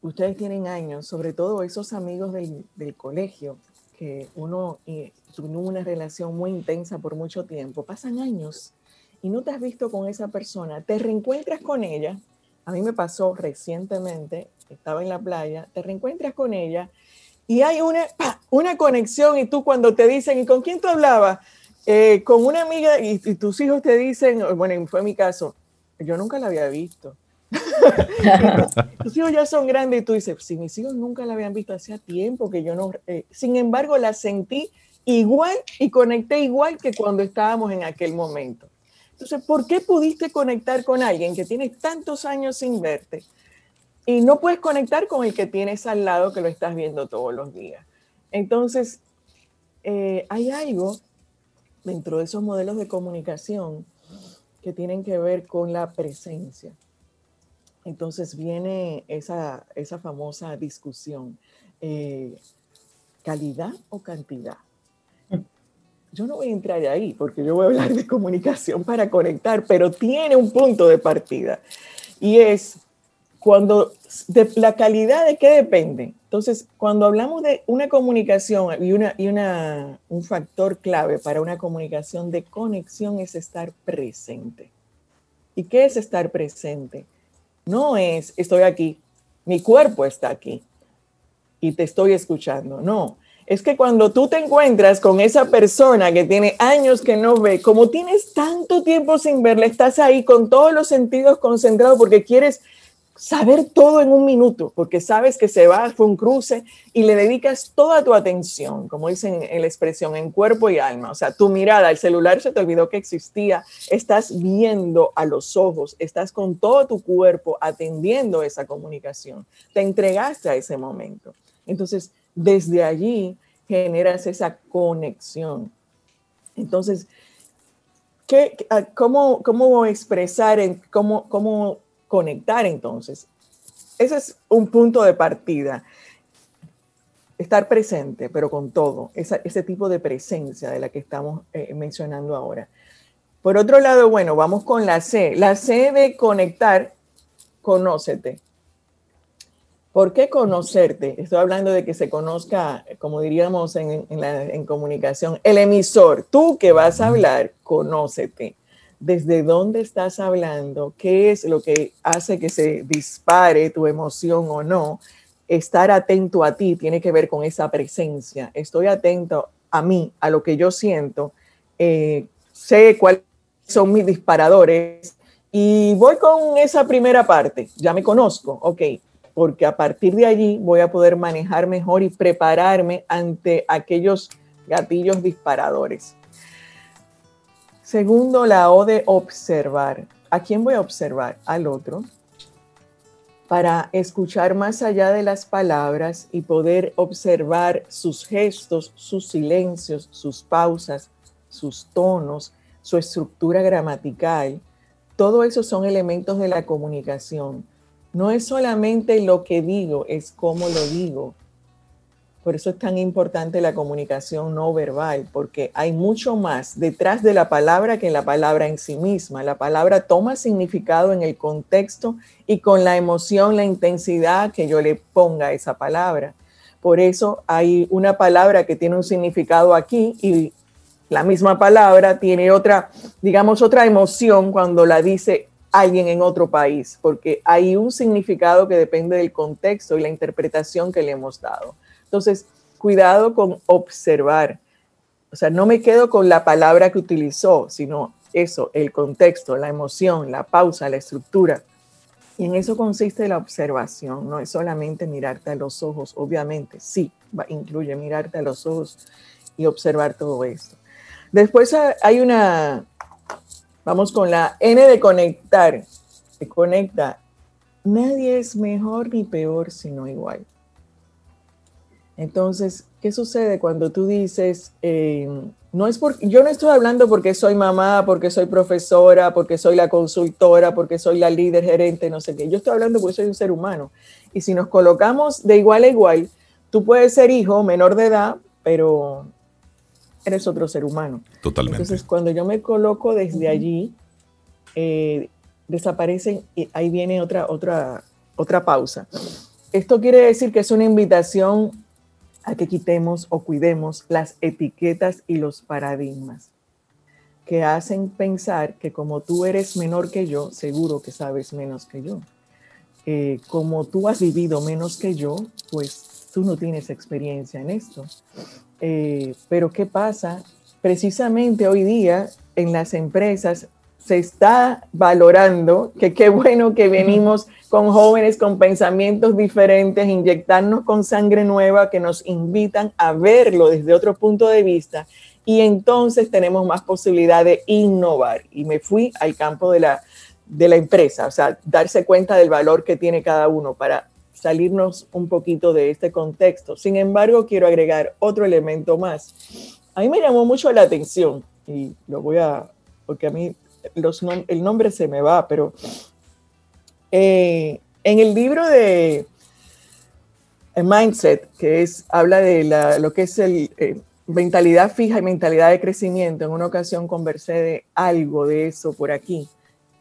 [SPEAKER 5] ustedes tienen años, sobre todo esos amigos del, colegio, que uno eh, tuvo una relación muy intensa por mucho tiempo, pasan años y no te has visto con esa persona, te reencuentras con ella, a mí me pasó recientemente, estaba en la playa, te reencuentras con ella y hay una, una conexión y tú cuando te dicen, ¿y con quién tú hablabas? Eh, con una amiga y, y tus hijos te dicen, bueno, fue mi caso, yo nunca la había visto tus hijos ya son grandes y tú dices, si mis hijos nunca la habían visto hacía tiempo que yo no... Eh, sin embargo, la sentí igual y conecté igual que cuando estábamos en aquel momento. Entonces, ¿por qué pudiste conectar con alguien que tiene tantos años sin verte y no puedes conectar con el que tienes al lado que lo estás viendo todos los días? Entonces, eh, hay algo dentro de esos modelos de comunicación que tienen que ver con la presencia. Entonces viene esa, famosa discusión, eh, calidad o cantidad. Yo no voy a entrar ahí porque yo voy a hablar de comunicación para conectar, pero tiene un punto de partida y es cuando de la calidad de qué depende. Entonces, cuando hablamos de una comunicación y, una, y una, un factor clave para una comunicación de conexión es estar presente. ¿Y qué es estar presente? No es estoy aquí, mi cuerpo está aquí y te estoy escuchando. No, es que cuando tú te encuentras con esa persona que tiene años que no ve, como tienes tanto tiempo sin verla, estás ahí con todos los sentidos concentrados porque quieres saber todo en un minuto, porque sabes que se va, fue un cruce y le dedicas toda tu atención, como dicen en la expresión, en cuerpo y alma. O sea, tu mirada, el celular se te olvidó que existía, estás viendo a los ojos, estás con todo tu cuerpo atendiendo esa comunicación, te entregaste a ese momento. Entonces, desde allí generas esa conexión. Entonces, ¿qué, cómo, ¿cómo expresar, cómo, cómo conectar entonces. Ese es un punto de partida. Estar presente, pero con todo, ese tipo de presencia de la que estamos eh, mencionando ahora. Por otro lado, bueno, vamos con la C. La C de conectar, conócete. ¿Por qué conocerte? Estoy hablando de que se conozca, como diríamos en, en comunicación, el emisor. Tú que vas a hablar, conócete desde dónde estás hablando, qué es lo que hace que se dispare tu emoción o no. Estar atento a ti tiene que ver con esa presencia. Estoy atento a mí, a lo que yo siento, eh, sé cuáles son mis disparadores y voy con esa primera parte. Ya me conozco, ok, porque a partir de allí voy a poder manejar mejor y prepararme ante aquellos gatillos disparadores. Segundo, la O de observar. ¿A quién voy a observar? Al otro. Para escuchar más allá de las palabras y poder observar sus gestos, sus silencios, sus pausas, sus tonos, su estructura gramatical. Todo eso son elementos de la comunicación. No es solamente lo que digo, es cómo lo digo. Por eso es tan importante la comunicación no verbal, porque hay mucho más detrás de la palabra que en la palabra en sí misma. La palabra toma significado en el contexto y con la emoción, la intensidad que yo le ponga a esa palabra. Por eso hay una palabra que tiene un significado aquí y la misma palabra tiene otra, digamos, otra emoción cuando la dice alguien en otro país, porque hay un significado que depende del contexto y la interpretación que le hemos dado. Entonces, cuidado con observar. O sea, no me quedo con la palabra que utilizó, sino eso, el contexto, la emoción, la pausa, la estructura. Y en eso consiste la observación, no es solamente mirarte a los ojos, obviamente, sí, incluye mirarte a los ojos y observar todo esto. Después hay una, vamos con la N de conectar, que conecta. Nadie es mejor ni peor, sino igual. Entonces, ¿qué sucede cuando tú dices, em, no es porque, yo no estoy hablando porque soy mamá, porque soy profesora, porque soy la consultora, porque soy la líder gerente, no sé qué. Yo estoy hablando porque soy un ser humano. Y si nos colocamos de igual a igual, tú puedes ser hijo menor de edad, pero eres otro ser humano.
[SPEAKER 1] Totalmente.
[SPEAKER 5] Entonces, cuando yo me coloco desde allí, eh, desaparecen y ahí viene otra, otra, otra pausa. Esto quiere decir que es una invitación a que quitemos o cuidemos las etiquetas y los paradigmas que hacen pensar que como tú eres menor que yo, seguro que sabes menos que yo. Eh, como tú has vivido menos que yo, pues tú no tienes experiencia en esto. Eh, pero ¿qué pasa? Precisamente hoy día en las empresas se está valorando, que qué bueno que venimos con jóvenes con pensamientos diferentes, inyectarnos con sangre nueva que nos invitan a verlo desde otro punto de vista y entonces tenemos más posibilidad de innovar. Y me fui al campo de la, de la empresa, o sea, darse cuenta del valor que tiene cada uno para salirnos un poquito de este contexto. Sin embargo, quiero agregar otro elemento más. A mí me llamó mucho la atención y lo voy a, porque a mí el nombre se me va, pero eh, en el libro de Mindset, que es, habla de lo que es el, eh, mentalidad fija y mentalidad de crecimiento, en una ocasión conversé de algo de eso por aquí,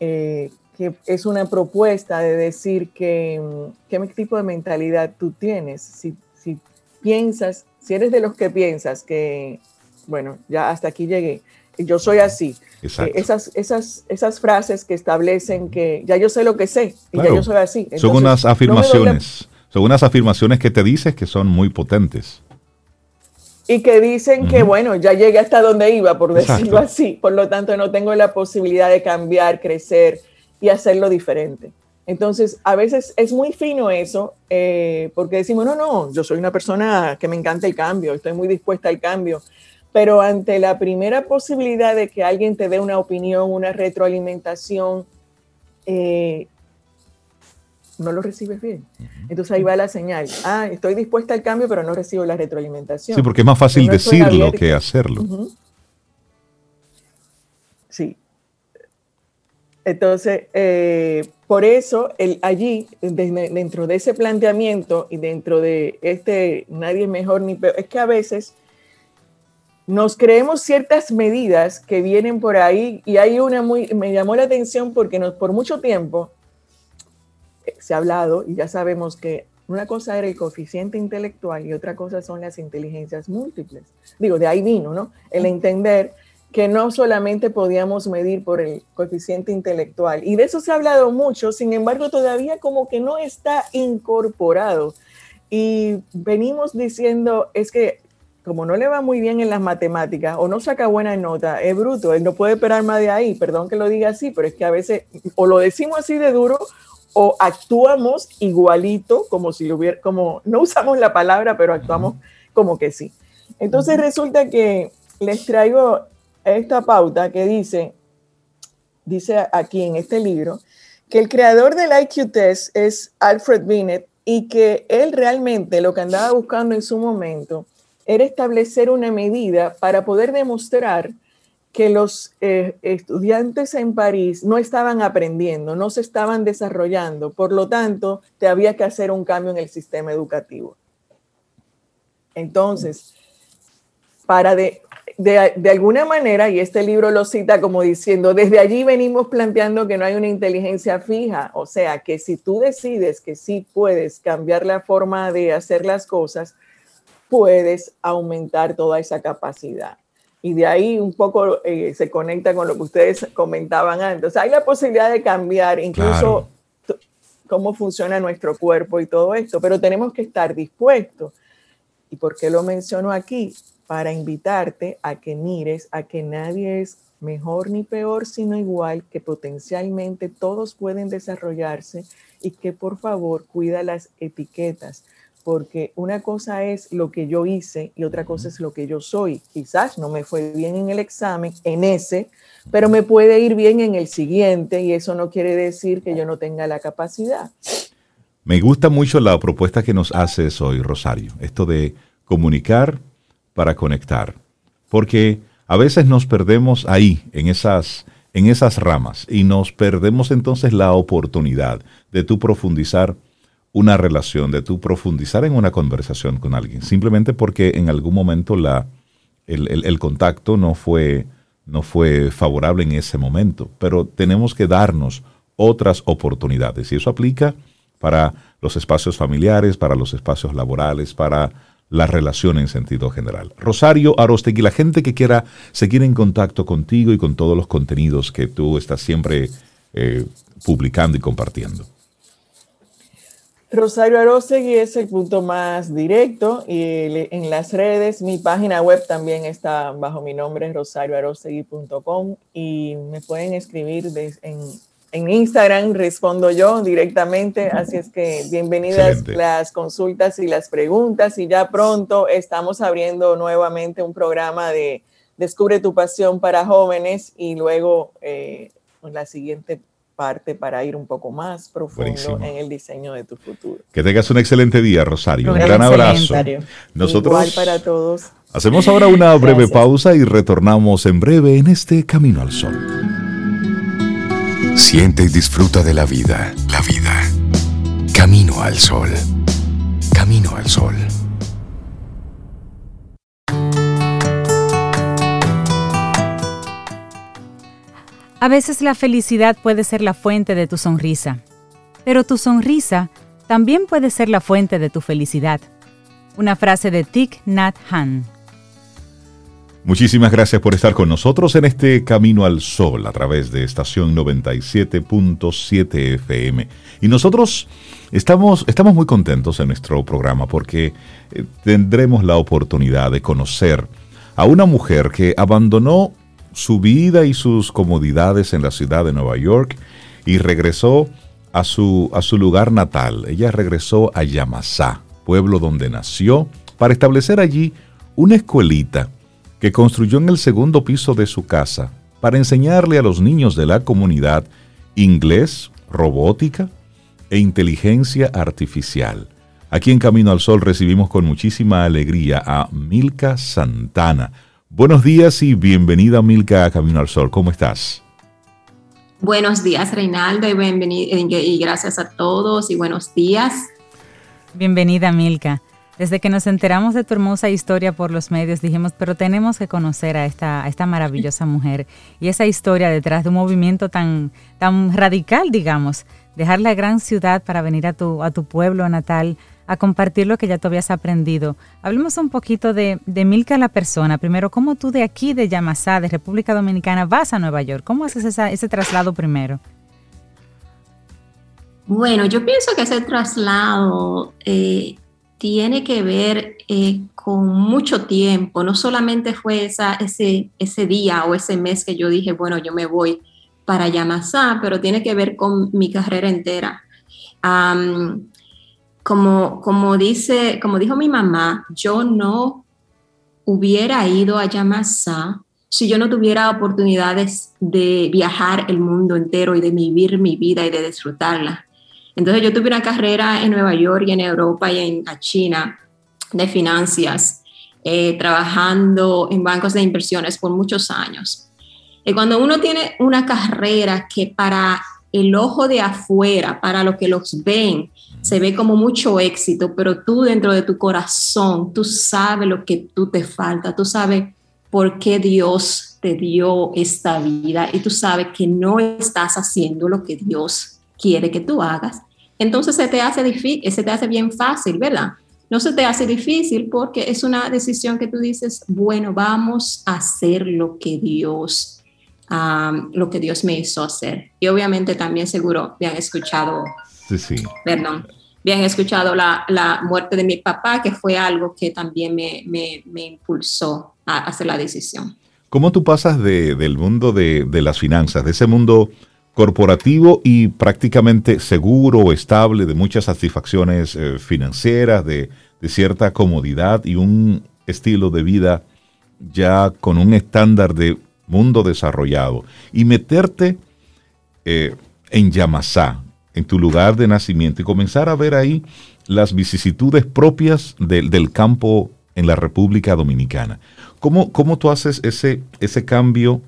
[SPEAKER 5] eh, que es una propuesta de decir que qué tipo de mentalidad tú tienes. Si, si piensas, si eres de los que piensas que, bueno, ya hasta aquí llegué, yo soy así. Eh, esas, esas, esas frases que establecen que ya yo sé lo que sé y ya yo soy así.
[SPEAKER 1] son unas afirmaciones, son unas afirmaciones que te dices que son muy potentes.
[SPEAKER 5] Y que dicen que, bueno, ya llegué hasta donde iba, por decirlo así. Por lo tanto, no tengo la posibilidad de cambiar, crecer y hacerlo diferente. Entonces, a veces es muy fino eso, eh, porque decimos, no, no, yo soy una persona que me encanta el cambio, estoy muy dispuesta al cambio, pero ante la primera posibilidad de que alguien te dé una opinión, una retroalimentación, eh, no lo recibes bien. Entonces ahí va la señal. Ah, estoy dispuesta al cambio, pero no recibo la retroalimentación.
[SPEAKER 1] Sí, porque es más fácil decirlo que hacerlo.
[SPEAKER 5] Sí. Entonces, eh, por eso el, allí, dentro de ese planteamiento y dentro de este nadie mejor ni peor, es que a veces nos creemos ciertas medidas que vienen por ahí y hay una muy, me llamó la atención porque nos, por mucho tiempo eh, se ha hablado y ya sabemos que una cosa era el coeficiente intelectual y otra cosa son las inteligencias múltiples. Digo, de ahí vino, ¿no? El entender que no solamente podíamos medir por el coeficiente intelectual. Y de eso se ha hablado mucho, sin embargo, todavía como que no está incorporado. Y venimos diciendo, es que como no le va muy bien en las matemáticas o no saca buena nota, es bruto, él no puede esperar más de ahí, perdón que lo diga así, pero es que a veces o lo decimos así de duro o actuamos igualito, como si lo hubiera, como no usamos la palabra, pero actuamos como que sí. Entonces resulta que les traigo esta pauta que dice, dice aquí en este libro, que el creador del IQ test es Alfred Binet y que él realmente lo que andaba buscando en su momento era establecer una medida para poder demostrar que los eh, estudiantes en París no estaban aprendiendo, no se estaban desarrollando, por lo tanto, te había que hacer un cambio en el sistema educativo. Entonces, para de, de, de, alguna manera, y este libro lo cita como diciendo, desde allí venimos planteando que no hay una inteligencia fija, o sea, que si tú decides que sí puedes cambiar la forma de hacer las cosas, puedes aumentar toda esa capacidad. Y de ahí un poco eh, se conecta con lo que ustedes comentaban antes. hay la posibilidad de cambiar incluso cómo funciona nuestro cuerpo y todo esto, pero tenemos que estar dispuestos. ¿Y por qué lo menciono aquí? Para invitarte a que mires a que nadie es mejor ni peor, sino igual, que potencialmente todos pueden desarrollarse y que por favor cuida las etiquetas porque una cosa es lo que yo hice y otra cosa es lo que yo soy. Quizás no me fue bien en el examen, en ese, pero me puede ir bien en el siguiente y eso no quiere decir que yo no tenga la capacidad.
[SPEAKER 1] Me gusta mucho la propuesta que nos haces hoy, Rosario, esto de comunicar para conectar, porque a veces nos perdemos ahí, en esas, en esas ramas, y nos perdemos entonces la oportunidad de tú profundizar una relación, de tú profundizar en una conversación con alguien, simplemente porque en algún momento la, el, contacto no fue, no fue favorable en ese momento, pero tenemos que darnos otras oportunidades y eso aplica para los espacios familiares, para los espacios laborales, para la relación en sentido general. Rosario Arostegui, la gente que quiera seguir en contacto contigo y con todos los contenidos que tú estás siempre eh, publicando y compartiendo.
[SPEAKER 5] Rosario Arosegui es el punto más directo y en las redes, mi página web también está bajo mi nombre, rosarioarosegui.com y me pueden escribir en, en, Instagram, respondo yo directamente, así es que bienvenidas las consultas y las preguntas y ya pronto estamos abriendo nuevamente un programa de Descubre tu pasión para jóvenes y luego eh, la siguiente parte para ir un poco más profundo en el diseño de tu futuro.
[SPEAKER 1] Que tengas un excelente día, Rosario. Un, gran abrazo.
[SPEAKER 5] Nosotros Igual para todos.
[SPEAKER 1] Hacemos ahora una breve pausa y retornamos en breve en este Camino al Sol.
[SPEAKER 4] Siente y disfruta de la vida. La vida. Camino al Sol. Camino al Sol.
[SPEAKER 2] A veces la felicidad puede ser la fuente de tu sonrisa, pero tu sonrisa también puede ser la fuente de tu felicidad. Una frase de Thich Nhat Hanh.
[SPEAKER 1] Muchísimas gracias por estar con nosotros en este Camino al Sol a través de estación 97.7 FM. Y nosotros estamos, estamos muy contentos en nuestro programa porque eh, tendremos la oportunidad de conocer a una mujer que abandonó su vida y sus comodidades en la ciudad de Nueva York y regresó a su, a su lugar natal. Ella regresó a Yamasá, pueblo donde nació, para establecer allí una escuelita que construyó en el segundo piso de su casa para enseñarle a los niños de la comunidad inglés, robótica e inteligencia artificial. Aquí en Camino al Sol recibimos con muchísima alegría a Milka Santana. Buenos días y bienvenida Milka a Camino al Sol. ¿Cómo estás?
[SPEAKER 6] Buenos días Reinaldo y, y gracias a todos y buenos días.
[SPEAKER 2] Bienvenida Milka. Desde que nos enteramos de tu hermosa historia por los medios, dijimos, pero tenemos que conocer a esta, esta maravillosa mujer y esa historia detrás de un movimiento tan, tan radical, digamos, dejar la gran ciudad para venir a tu, a tu pueblo natal a compartir lo que ya tú habías aprendido. Hablemos un poquito de, Milka la persona. Primero, ¿cómo tú de aquí, de Yamasá, de República Dominicana, vas a Nueva York? ¿Cómo haces ese traslado primero?
[SPEAKER 6] Bueno, yo pienso que ese traslado eh, tiene que ver eh, con mucho tiempo, no solamente fue esa, ese, ese día o ese mes que yo dije, bueno, yo me voy para Yamasá, pero tiene que ver con mi carrera entera. Como, como, dice, como dijo mi mamá, yo no hubiera ido a Yamasá si yo no tuviera oportunidades de viajar el mundo entero y de vivir mi vida y de disfrutarla. Entonces yo tuve una carrera en Nueva York y en Europa y en China de finanzas, eh, trabajando en bancos de inversiones por muchos años. Y cuando uno tiene una carrera que para el ojo de afuera, para lo que los ven, se ve como mucho éxito, pero tú dentro de tu corazón, tú sabes lo que tú te falta, tú sabes por qué Dios te dio esta vida y tú sabes que no estás haciendo lo que Dios quiere que tú hagas entonces se te hace difícil, se te hace bien fácil, ¿verdad? No se te hace difícil porque es una decisión que tú dices, bueno, vamos a hacer lo que Dios, lo que Dios me hizo hacer. Y obviamente también seguro me han escuchado, sí, sí. perdón, bien escuchado la, la, muerte de mi papá, que fue algo que también me, me, impulsó a hacer la decisión.
[SPEAKER 1] ¿Cómo tú pasas de, del mundo de, de, las finanzas, de ese mundo corporativo y prácticamente seguro, estable, de muchas satisfacciones eh, financieras, de, cierta comodidad y un estilo de vida ya con un estándar de mundo desarrollado. Y meterte eh, en Yamasá, en tu lugar de nacimiento, y comenzar a ver ahí las vicisitudes propias del campo en la República Dominicana. ¿Cómo, cómo tú haces ese, ese cambio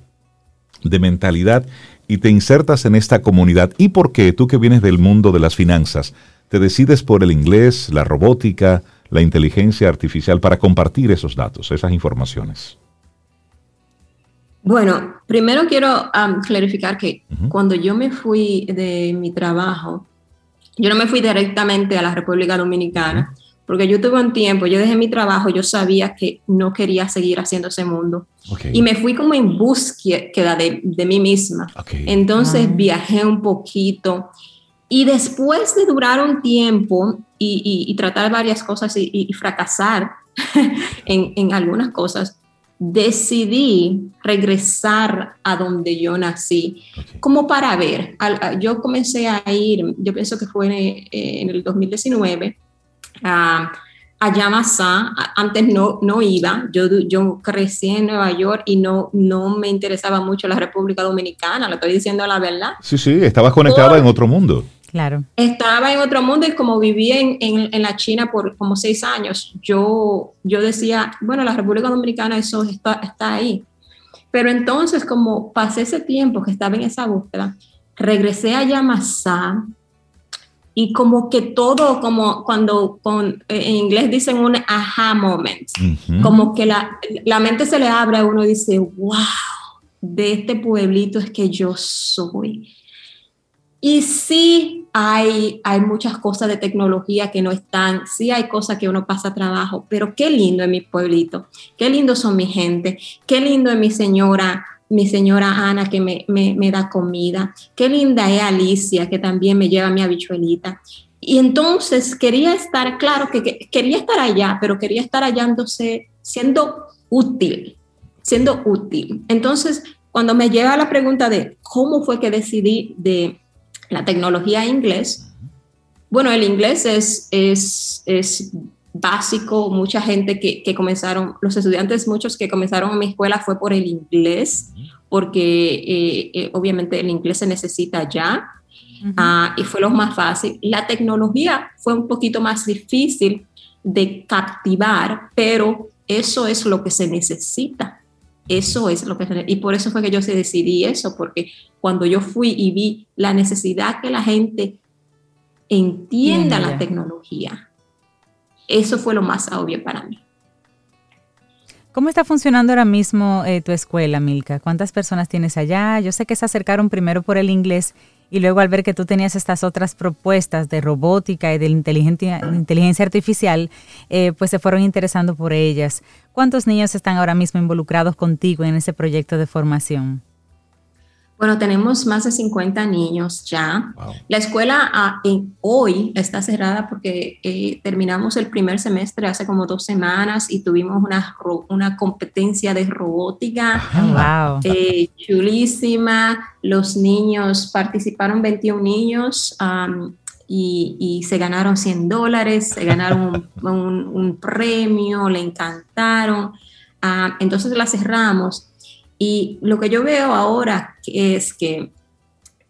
[SPEAKER 1] de mentalidad y te insertas en esta comunidad y por qué tú que vienes del mundo de las finanzas te decides por el inglés, la robótica, la inteligencia artificial para compartir esos datos, esas informaciones.
[SPEAKER 6] Bueno, primero quiero clarificar que cuando yo me fui de mi trabajo, yo no me fui directamente a la República Dominicana, porque yo tuve un tiempo, yo dejé mi trabajo, yo sabía que no quería seguir haciendo ese mundo. Y me fui como en búsqueda de, de mí misma. Entonces ah. viajé un poquito y después de durar un tiempo y, y, tratar varias cosas y, fracasar en, en, algunas cosas, decidí regresar a donde yo nací, como para ver. yo comencé a ir, yo pienso que fue en, en el 2019 a, a Yamasá, antes no, no iba, yo, yo crecí en Nueva York y no, no me interesaba mucho la República Dominicana, lo estoy diciendo la verdad.
[SPEAKER 1] Sí, sí, estabas conectada en otro mundo.
[SPEAKER 2] Claro.
[SPEAKER 6] Estaba en otro mundo y como viví en, en, la China por como seis años, yo, yo decía, bueno, la República Dominicana, eso está, está ahí. Pero entonces, como pasé ese tiempo que estaba en esa búsqueda, regresé a Yamasá, y como que todo, como cuando con, en inglés dicen un aha moment, como que la, la, mente se le abre a uno y dice, wow, de este pueblito es que yo soy. Y sí hay, hay muchas cosas de tecnología que no están, sí hay cosas que uno pasa trabajo, pero qué lindo es mi pueblito, qué lindo son mi gente, qué lindo es mi señora, mi señora Ana que me, me, da comida, qué linda es Alicia que también me lleva mi habichuelita. Y entonces quería estar, claro que, quería estar allá, pero quería estar hallándose, siendo útil, siendo útil. Entonces, cuando me llega la pregunta de cómo fue que decidí de la tecnología inglés, bueno, el inglés es, es, es básico, mucha gente que, que, comenzaron, los estudiantes, muchos que comenzaron en mi escuela fue por el inglés, porque eh, eh, obviamente el inglés se necesita ya, ah, y fue lo más fácil. La tecnología fue un poquito más difícil de captivar, pero eso es lo que se necesita. Eso es lo que y por eso fue que yo se decidí eso, porque cuando yo fui y vi la necesidad que la gente entienda la tecnología, eso fue lo más obvio para mí.
[SPEAKER 2] ¿Cómo está funcionando ahora mismo eh, tu escuela, Milka? ¿Cuántas personas tienes allá? Yo sé que se acercaron primero por el inglés y luego al ver que tú tenías estas otras propuestas de robótica y de inteligencia, artificial, eh, pues se fueron interesando por ellas. ¿Cuántos niños están ahora mismo involucrados contigo en ese proyecto de formación?
[SPEAKER 6] Bueno, tenemos más de 50 niños ya. La escuela ah, hoy está cerrada porque eh, terminamos el primer semestre hace como dos semanas y tuvimos una, una competencia de robótica
[SPEAKER 2] wow.
[SPEAKER 6] Eh, chulísima. Los niños, participaron 21 niños y, se ganaron 100 dólares, se ganaron un, premio, le encantaron. Ah, entonces la cerramos y lo que yo veo ahora es que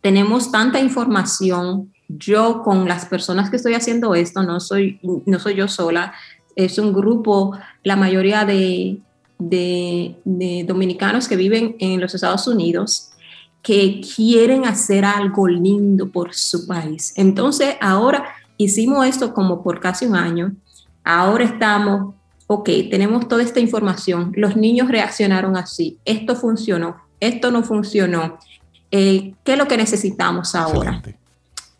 [SPEAKER 6] tenemos tanta información, yo con las personas que estoy haciendo esto, no soy, no soy yo sola, es un grupo, la mayoría de, de, dominicanos que viven en los Estados Unidos, que quieren hacer algo lindo por su país. Entonces, ahora hicimos esto como por casi un año, ahora estamos ok, tenemos toda esta información, los niños reaccionaron así, esto funcionó, esto no funcionó, eh, ¿qué es lo que necesitamos ahora?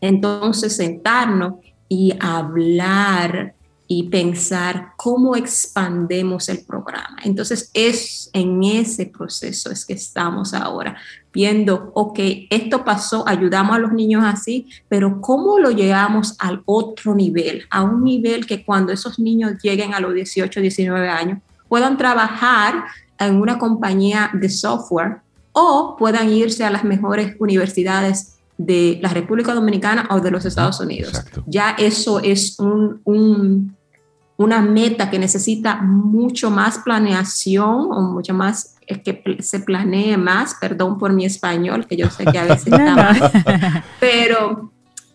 [SPEAKER 6] Entonces, sentarnos y hablar y pensar cómo expandemos el programa. Entonces, es en ese proceso es que estamos ahora, viendo, ok, esto pasó, ayudamos a los niños así, pero ¿cómo lo llevamos al otro nivel? A un nivel que cuando esos niños lleguen a los 18, 19 años, puedan trabajar en una compañía de software o puedan irse a las mejores universidades de la República Dominicana o de los Estados Unidos. Ya eso es un una meta que necesita mucho más planeación o mucho más, es que se planee más, perdón por mi español, que yo sé que a veces está mal, pero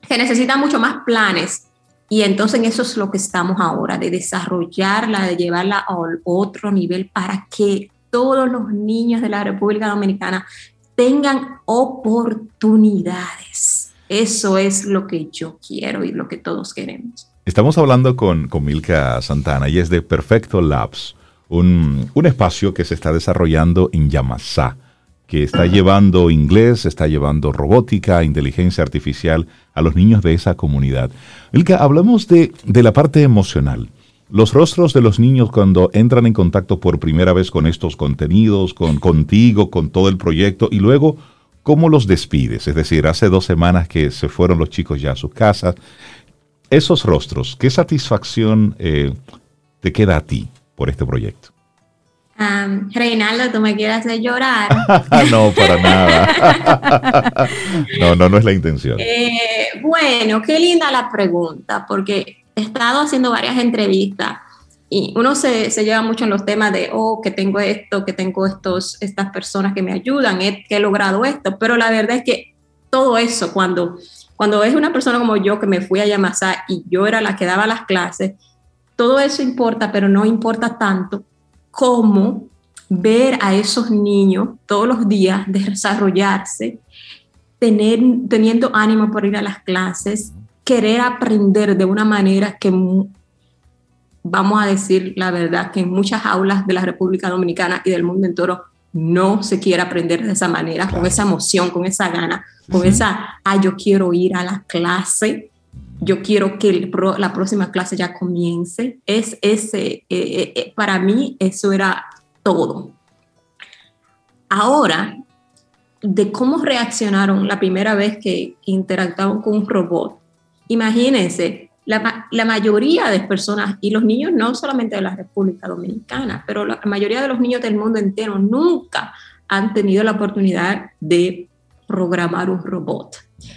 [SPEAKER 6] que necesita mucho más planes. Y entonces eso es lo que estamos ahora, de desarrollarla, de llevarla a otro nivel para que todos los niños de la República Dominicana tengan oportunidades. Eso es lo que yo quiero y lo que todos queremos.
[SPEAKER 1] Estamos hablando con, con Milka Santana y es de Perfecto Labs, un, espacio que se está desarrollando en Yamasá, que está llevando inglés, está llevando robótica, inteligencia artificial a los niños de esa comunidad. Milka, hablamos de, la parte emocional. Los rostros de los niños cuando entran en contacto por primera vez con estos contenidos, con contigo, con todo el proyecto y luego cómo los despides. Es decir, hace dos semanas que se fueron los chicos ya a sus casas esos rostros, ¿qué satisfacción eh, te queda a ti por este proyecto?
[SPEAKER 6] Reinaldo, ¿tú me quieres hacer llorar?
[SPEAKER 1] no, para nada. no, no, no es la intención.
[SPEAKER 6] Eh, bueno, qué linda la pregunta, porque he estado haciendo varias entrevistas y uno se, se, lleva mucho en los temas de, oh, que tengo esto, que tengo estos, estas personas que me ayudan, que he logrado esto, pero la verdad es que todo eso, cuando cuando es una persona como yo que me fui a Yamasá y yo era la que daba las clases, todo eso importa, pero no importa tanto como ver a esos niños todos los días desarrollarse, tener, teniendo ánimo por ir a las clases, querer aprender de una manera que, vamos a decir la verdad, que en muchas aulas de la República Dominicana y del mundo entero no se quiere aprender de esa manera, con esa emoción, con esa gana, con esa, ah, yo quiero ir a la clase, yo quiero que la próxima clase ya comience. Es ese, eh, eh, eh, para mí eso era todo. Ahora, de cómo reaccionaron la primera vez que interactuaron con un robot, imagínense, la, mayoría de personas, y los niños no solamente de la República Dominicana, pero la mayoría de los niños del mundo entero nunca han tenido la oportunidad de programar un robot.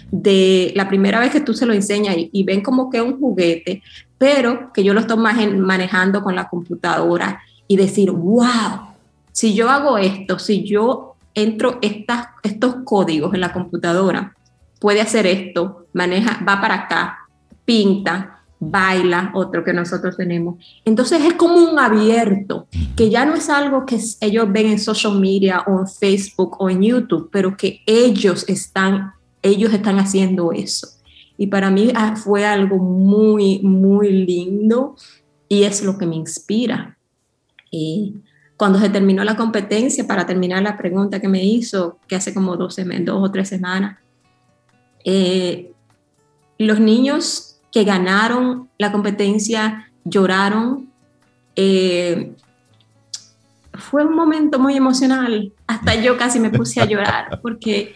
[SPEAKER 6] De la primera vez que tú se lo enseñas y, ven como que es un juguete, pero que yo lo estoy manejando con la computadora y decir, wow, si yo hago esto, si yo entro estos códigos en la computadora, puede hacer esto, maneja, va para acá, pinta, baila, otro que nosotros tenemos. Entonces es como un abierto, que ya no es algo que ellos ven en social media o en Facebook o en YouTube, pero que ellos están, ellos están haciendo eso. Y para mí ah, fue algo muy, muy lindo y es lo que me inspira. Y cuando se terminó la competencia, para terminar la pregunta que me hizo, que hace como dos, dos o tres semanas, eh, los niños que ganaron la competencia lloraron. Eh, fue un momento muy emocional. Hasta yo casi me puse a llorar porque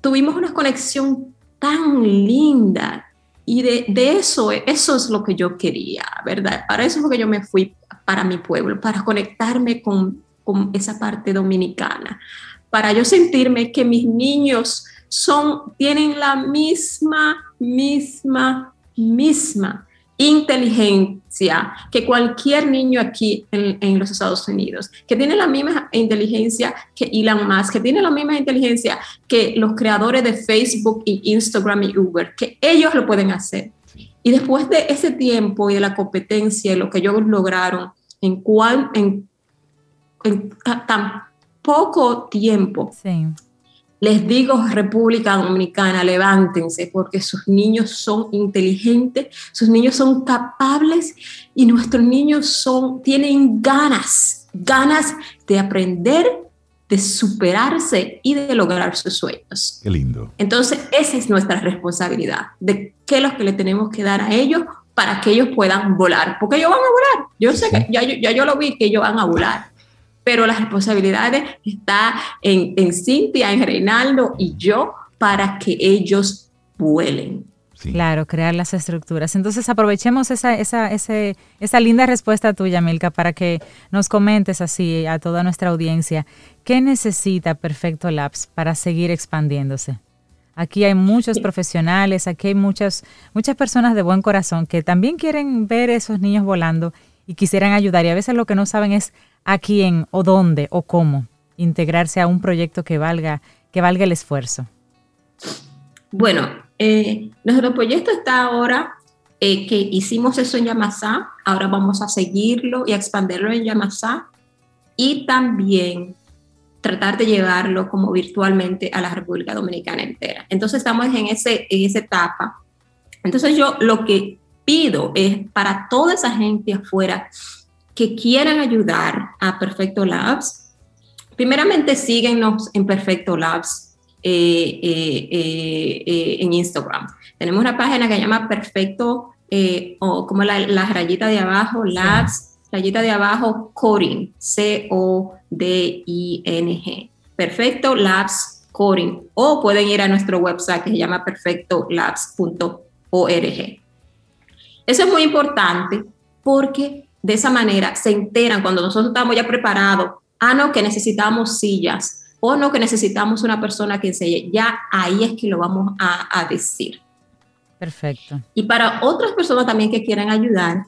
[SPEAKER 6] tuvimos una conexión tan linda y de, eso, eso es lo que yo quería, ¿verdad? Para eso es lo que yo me fui para mi pueblo, para conectarme con, con esa parte dominicana, para yo sentirme que mis niños son, tienen la misma misma, misma inteligencia que cualquier niño aquí en, los Estados Unidos, que tiene la misma inteligencia que Elon Musk, que tiene la misma inteligencia que los creadores de Facebook y Instagram y Uber, que ellos lo pueden hacer. Y después de ese tiempo y de la competencia y lo que ellos lograron en, cual, en, en tan poco tiempo. Les digo, República Dominicana, levántense porque sus niños son inteligentes, sus niños son capaces y nuestros niños son, tienen ganas, ganas de aprender, de superarse y de lograr sus sueños.
[SPEAKER 1] Qué lindo.
[SPEAKER 6] Entonces, esa es nuestra responsabilidad, de qué es lo que le tenemos que dar a ellos para que ellos puedan volar, porque ellos van a volar. Yo sé que ya, ya yo lo vi que ellos van a volar pero las responsabilidades está en, en Cintia, en Reinaldo y yo para que ellos vuelen.
[SPEAKER 2] Claro, crear las estructuras. Entonces aprovechemos esa, esa, ese, esa linda respuesta tuya, Milka, para que nos comentes así a toda nuestra audiencia, ¿qué necesita Perfecto Labs para seguir expandiéndose? Aquí hay muchos profesionales, aquí hay muchas, muchas personas de buen corazón que también quieren ver esos niños volando y quisieran ayudar. Y a veces lo que no saben es a quién o dónde o cómo integrarse a un proyecto que valga, que valga el esfuerzo?
[SPEAKER 6] Bueno, eh, nuestro proyecto está ahora eh, que hicimos eso en Yamasá, ahora vamos a seguirlo y a expandirlo en Yamasá y también tratar de llevarlo como virtualmente a la República Dominicana entera. Entonces estamos en, ese, en esa etapa. Entonces yo lo que pido es para toda esa gente afuera que quieran ayudar a Perfecto Labs, primeramente síguenos en Perfecto Labs eh, eh, eh, en Instagram. Tenemos una página que se llama Perfecto, o como la, rayita de abajo, Labs, rayita de abajo, Coding, C-O-D-I-N-G. Perfecto Labs Coding. O pueden ir a nuestro website que se llama perfectolabs.org. Eso es muy importante porque de esa manera se enteran cuando nosotros estamos ya preparados, ah, no, que necesitamos sillas, o no, que necesitamos una persona que enseñe, ya ahí es que lo vamos a, decir.
[SPEAKER 2] Perfecto.
[SPEAKER 6] Y para otras personas también que quieran ayudar,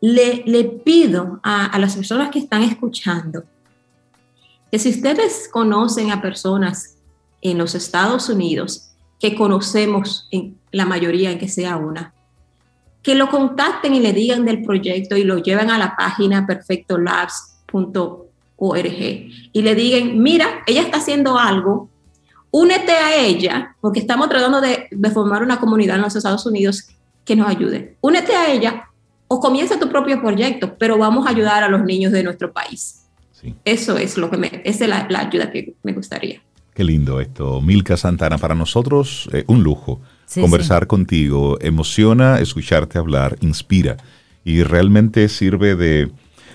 [SPEAKER 6] le, le pido a, a las personas que están escuchando que si ustedes conocen a personas en los Estados Unidos, que conocemos en la mayoría en que sea una, que lo contacten y le digan del proyecto y lo lleven a la página perfectolabs.org y le digan, mira, ella está haciendo algo, únete a ella, porque estamos tratando de, formar una comunidad en los Estados Unidos que nos ayude. Únete a ella o comienza tu propio proyecto, pero vamos a ayudar a los niños de nuestro país. Eso es lo que me, es la, ayuda que me gustaría.
[SPEAKER 1] Qué lindo esto. Milka Santana, para nosotros eh, un lujo conversar contigo. Emociona escucharte hablar, inspira y realmente sirve de,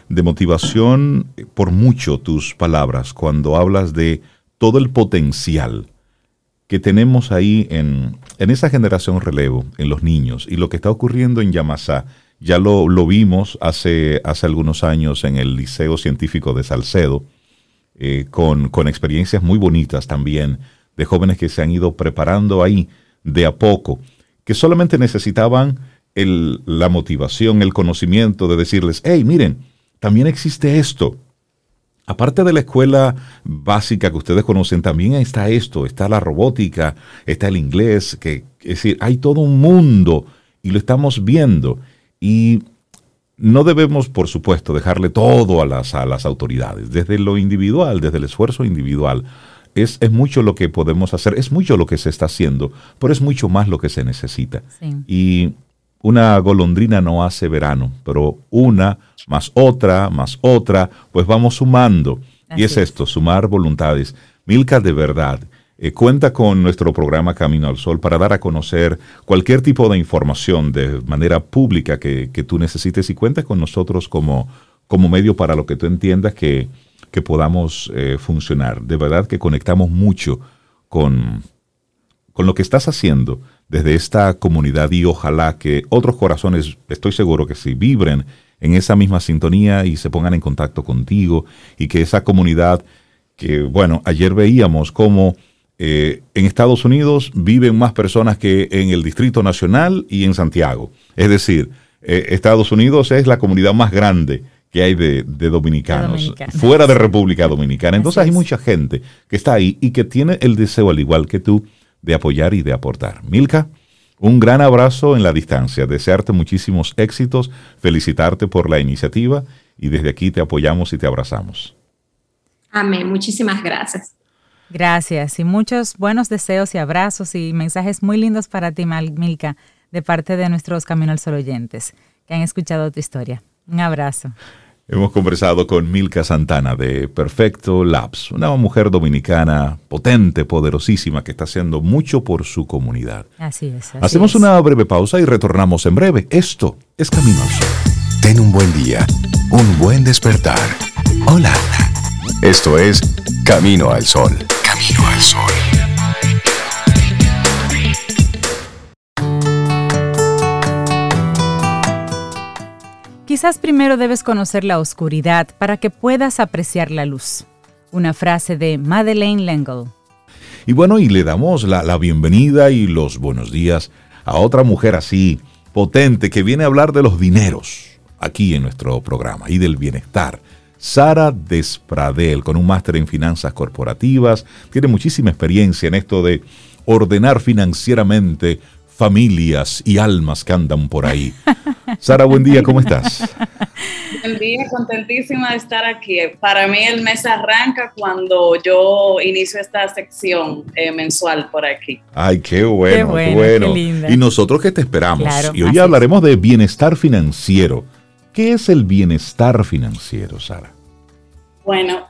[SPEAKER 1] de motivación por mucho tus palabras cuando hablas de todo el potencial que tenemos ahí en, en esa generación relevo, en los niños, y lo que está ocurriendo en Yamasá, ya lo, lo vimos hace, hace algunos años en el Liceo Científico de Salcedo, eh, con, con experiencias muy bonitas también de jóvenes que se han ido preparando ahí de a poco, que solamente necesitaban el, la motivación, el conocimiento de decirles, hey, miren, también existe esto. Aparte de la escuela básica que ustedes conocen, también está esto, está la robótica, está el inglés, que es decir, hay todo un mundo y lo estamos viendo. Y no debemos, por supuesto, dejarle todo a las, a las autoridades, desde lo individual, desde el esfuerzo individual. Es, es, mucho lo que podemos hacer, es mucho lo que se está haciendo, pero es mucho más lo que se necesita. Y una golondrina no hace verano, pero una más otra, más otra, pues vamos sumando. y es, esto, sumar voluntades. Milka, de verdad, eh, cuenta con nuestro programa Camino al Sol para dar a conocer cualquier tipo de información de manera pública que, tú necesites y cuenta con nosotros como, como medio para lo que tú entiendas que, que podamos eh, funcionar. De verdad que conectamos mucho con, con lo que estás haciendo desde esta comunidad y ojalá que otros corazones, estoy seguro que sí, vibren en esa misma sintonía y se pongan en contacto contigo y que esa comunidad que, bueno, ayer veíamos cómo eh, en Estados Unidos viven más personas que en el Distrito Nacional y en Santiago. Es decir, eh, Estados Unidos es la comunidad más grande que hay de, dominicanos, fuera de República Dominicana. Entonces hay mucha gente que está ahí y que tiene el deseo, al igual que tú, de apoyar y de aportar. Milka, un gran abrazo en la distancia, desearte muchísimos éxitos, felicitarte por la iniciativa y desde aquí te apoyamos y te abrazamos.
[SPEAKER 6] Amén, muchísimas gracias.
[SPEAKER 2] Gracias y muchos buenos deseos y abrazos y mensajes muy lindos para ti, Milka, de parte de nuestros Camino al Sol oyentes que han escuchado tu historia. Un abrazo.
[SPEAKER 1] Hemos conversado con Milka Santana de Perfecto Labs, una mujer dominicana potente, poderosísima, que está haciendo mucho por su comunidad.
[SPEAKER 2] Así es.
[SPEAKER 1] Hacemos una breve pausa y retornamos en breve. Esto es Camino al Sol.
[SPEAKER 4] Ten un buen día, un buen despertar. Hola. Esto es Camino al Sol. Camino al Sol.
[SPEAKER 2] Quizás primero debes conocer la oscuridad para que puedas apreciar la luz. Una frase de Madeleine L'Engle.
[SPEAKER 1] Y bueno, y le damos la, la bienvenida y los buenos días a otra mujer así, potente, que viene a hablar de los dineros aquí en nuestro programa y del bienestar Sara Despradel, con un máster en finanzas corporativas, tiene muchísima experiencia en esto de ordenar financieramente familias y almas que andan por ahí. Sara, buen día, ¿cómo estás?
[SPEAKER 7] Buen día, contentísima de estar aquí. Para mí el mes arranca cuando yo inicio esta sección eh, mensual por aquí.
[SPEAKER 1] Ay, qué bueno, qué bueno. y nosotros que te esperamos. y hoy hablaremos de bienestar financiero. ¿Qué es el bienestar financiero, Sara?
[SPEAKER 7] Bueno,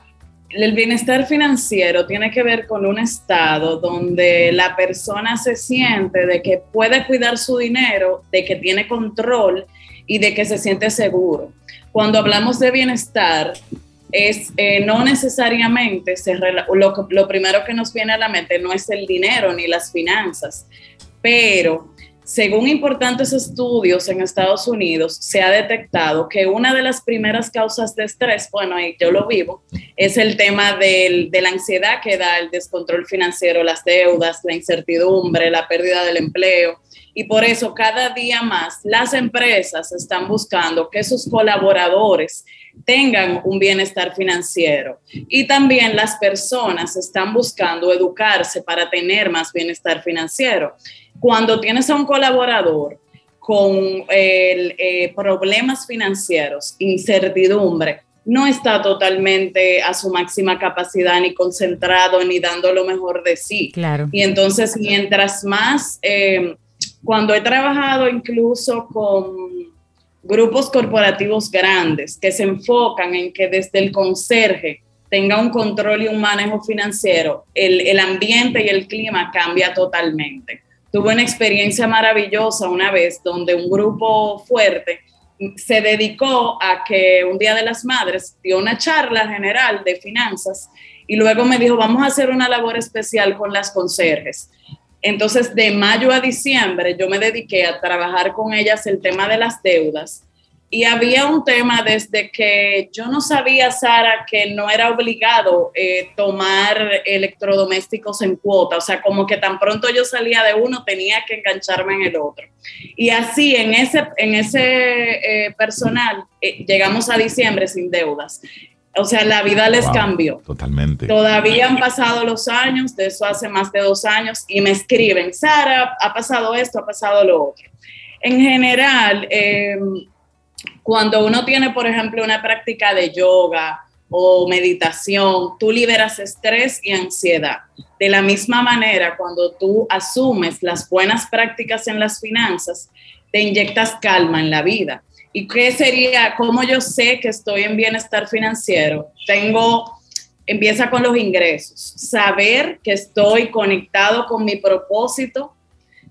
[SPEAKER 7] el bienestar financiero tiene que ver con un estado donde la persona se siente de que puede cuidar su dinero, de que tiene control y de que se siente seguro. Cuando hablamos de bienestar, es eh, no necesariamente lo, lo primero que nos viene a la mente no es el dinero ni las finanzas, pero según importantes estudios en Estados Unidos, se ha detectado que una de las primeras causas de estrés, bueno, ahí yo lo vivo, es el tema de la ansiedad que da el descontrol financiero, las deudas, la incertidumbre, la pérdida del empleo. Y por eso cada día más las empresas están buscando que sus colaboradores tengan un bienestar financiero. Y también las personas están buscando educarse para tener más bienestar financiero cuando tienes a un colaborador con eh, problemas financieros, incertidumbre, no está totalmente a su máxima capacidad, ni concentrado, ni dando lo mejor de sí.
[SPEAKER 2] Claro.
[SPEAKER 7] Y entonces, mientras más, eh, cuando he trabajado incluso con, grupos corporativos grandes que se enfocan en que desde el conserje tenga un control y un manejo financiero, el, el ambiente y el clima cambia totalmente. Tuve una experiencia maravillosa una vez donde un grupo fuerte se dedicó a que un Día de las Madres dio una charla general de finanzas y luego me dijo, vamos a hacer una labor especial con las conserjes. Entonces, de mayo a diciembre, yo me dediqué a trabajar con ellas el tema de las deudas. Y había un tema desde que yo no sabía, Sara, que no era obligado eh, tomar electrodomésticos en cuota. O sea, como que tan pronto yo salía de uno, tenía que engancharme en el otro. Y así, en ese, en ese eh, personal, eh, llegamos a diciembre sin deudas. O sea, la vida les cambió.
[SPEAKER 1] Totalmente.
[SPEAKER 7] Todavía han pasado los años, de eso hace más de dos años, y me escriben, Sara, ha pasado esto, ha pasado lo otro. En general, em, cuando uno tiene, por ejemplo, una práctica de yoga o meditación, tú liberas estrés y ansiedad. De la misma manera, cuando tú asumes las buenas prácticas en las finanzas, te inyectas calma en la vida. ¿Y qué sería, cómo yo sé que estoy en bienestar financiero? Tengo, empieza con los ingresos, saber que estoy conectado con mi propósito,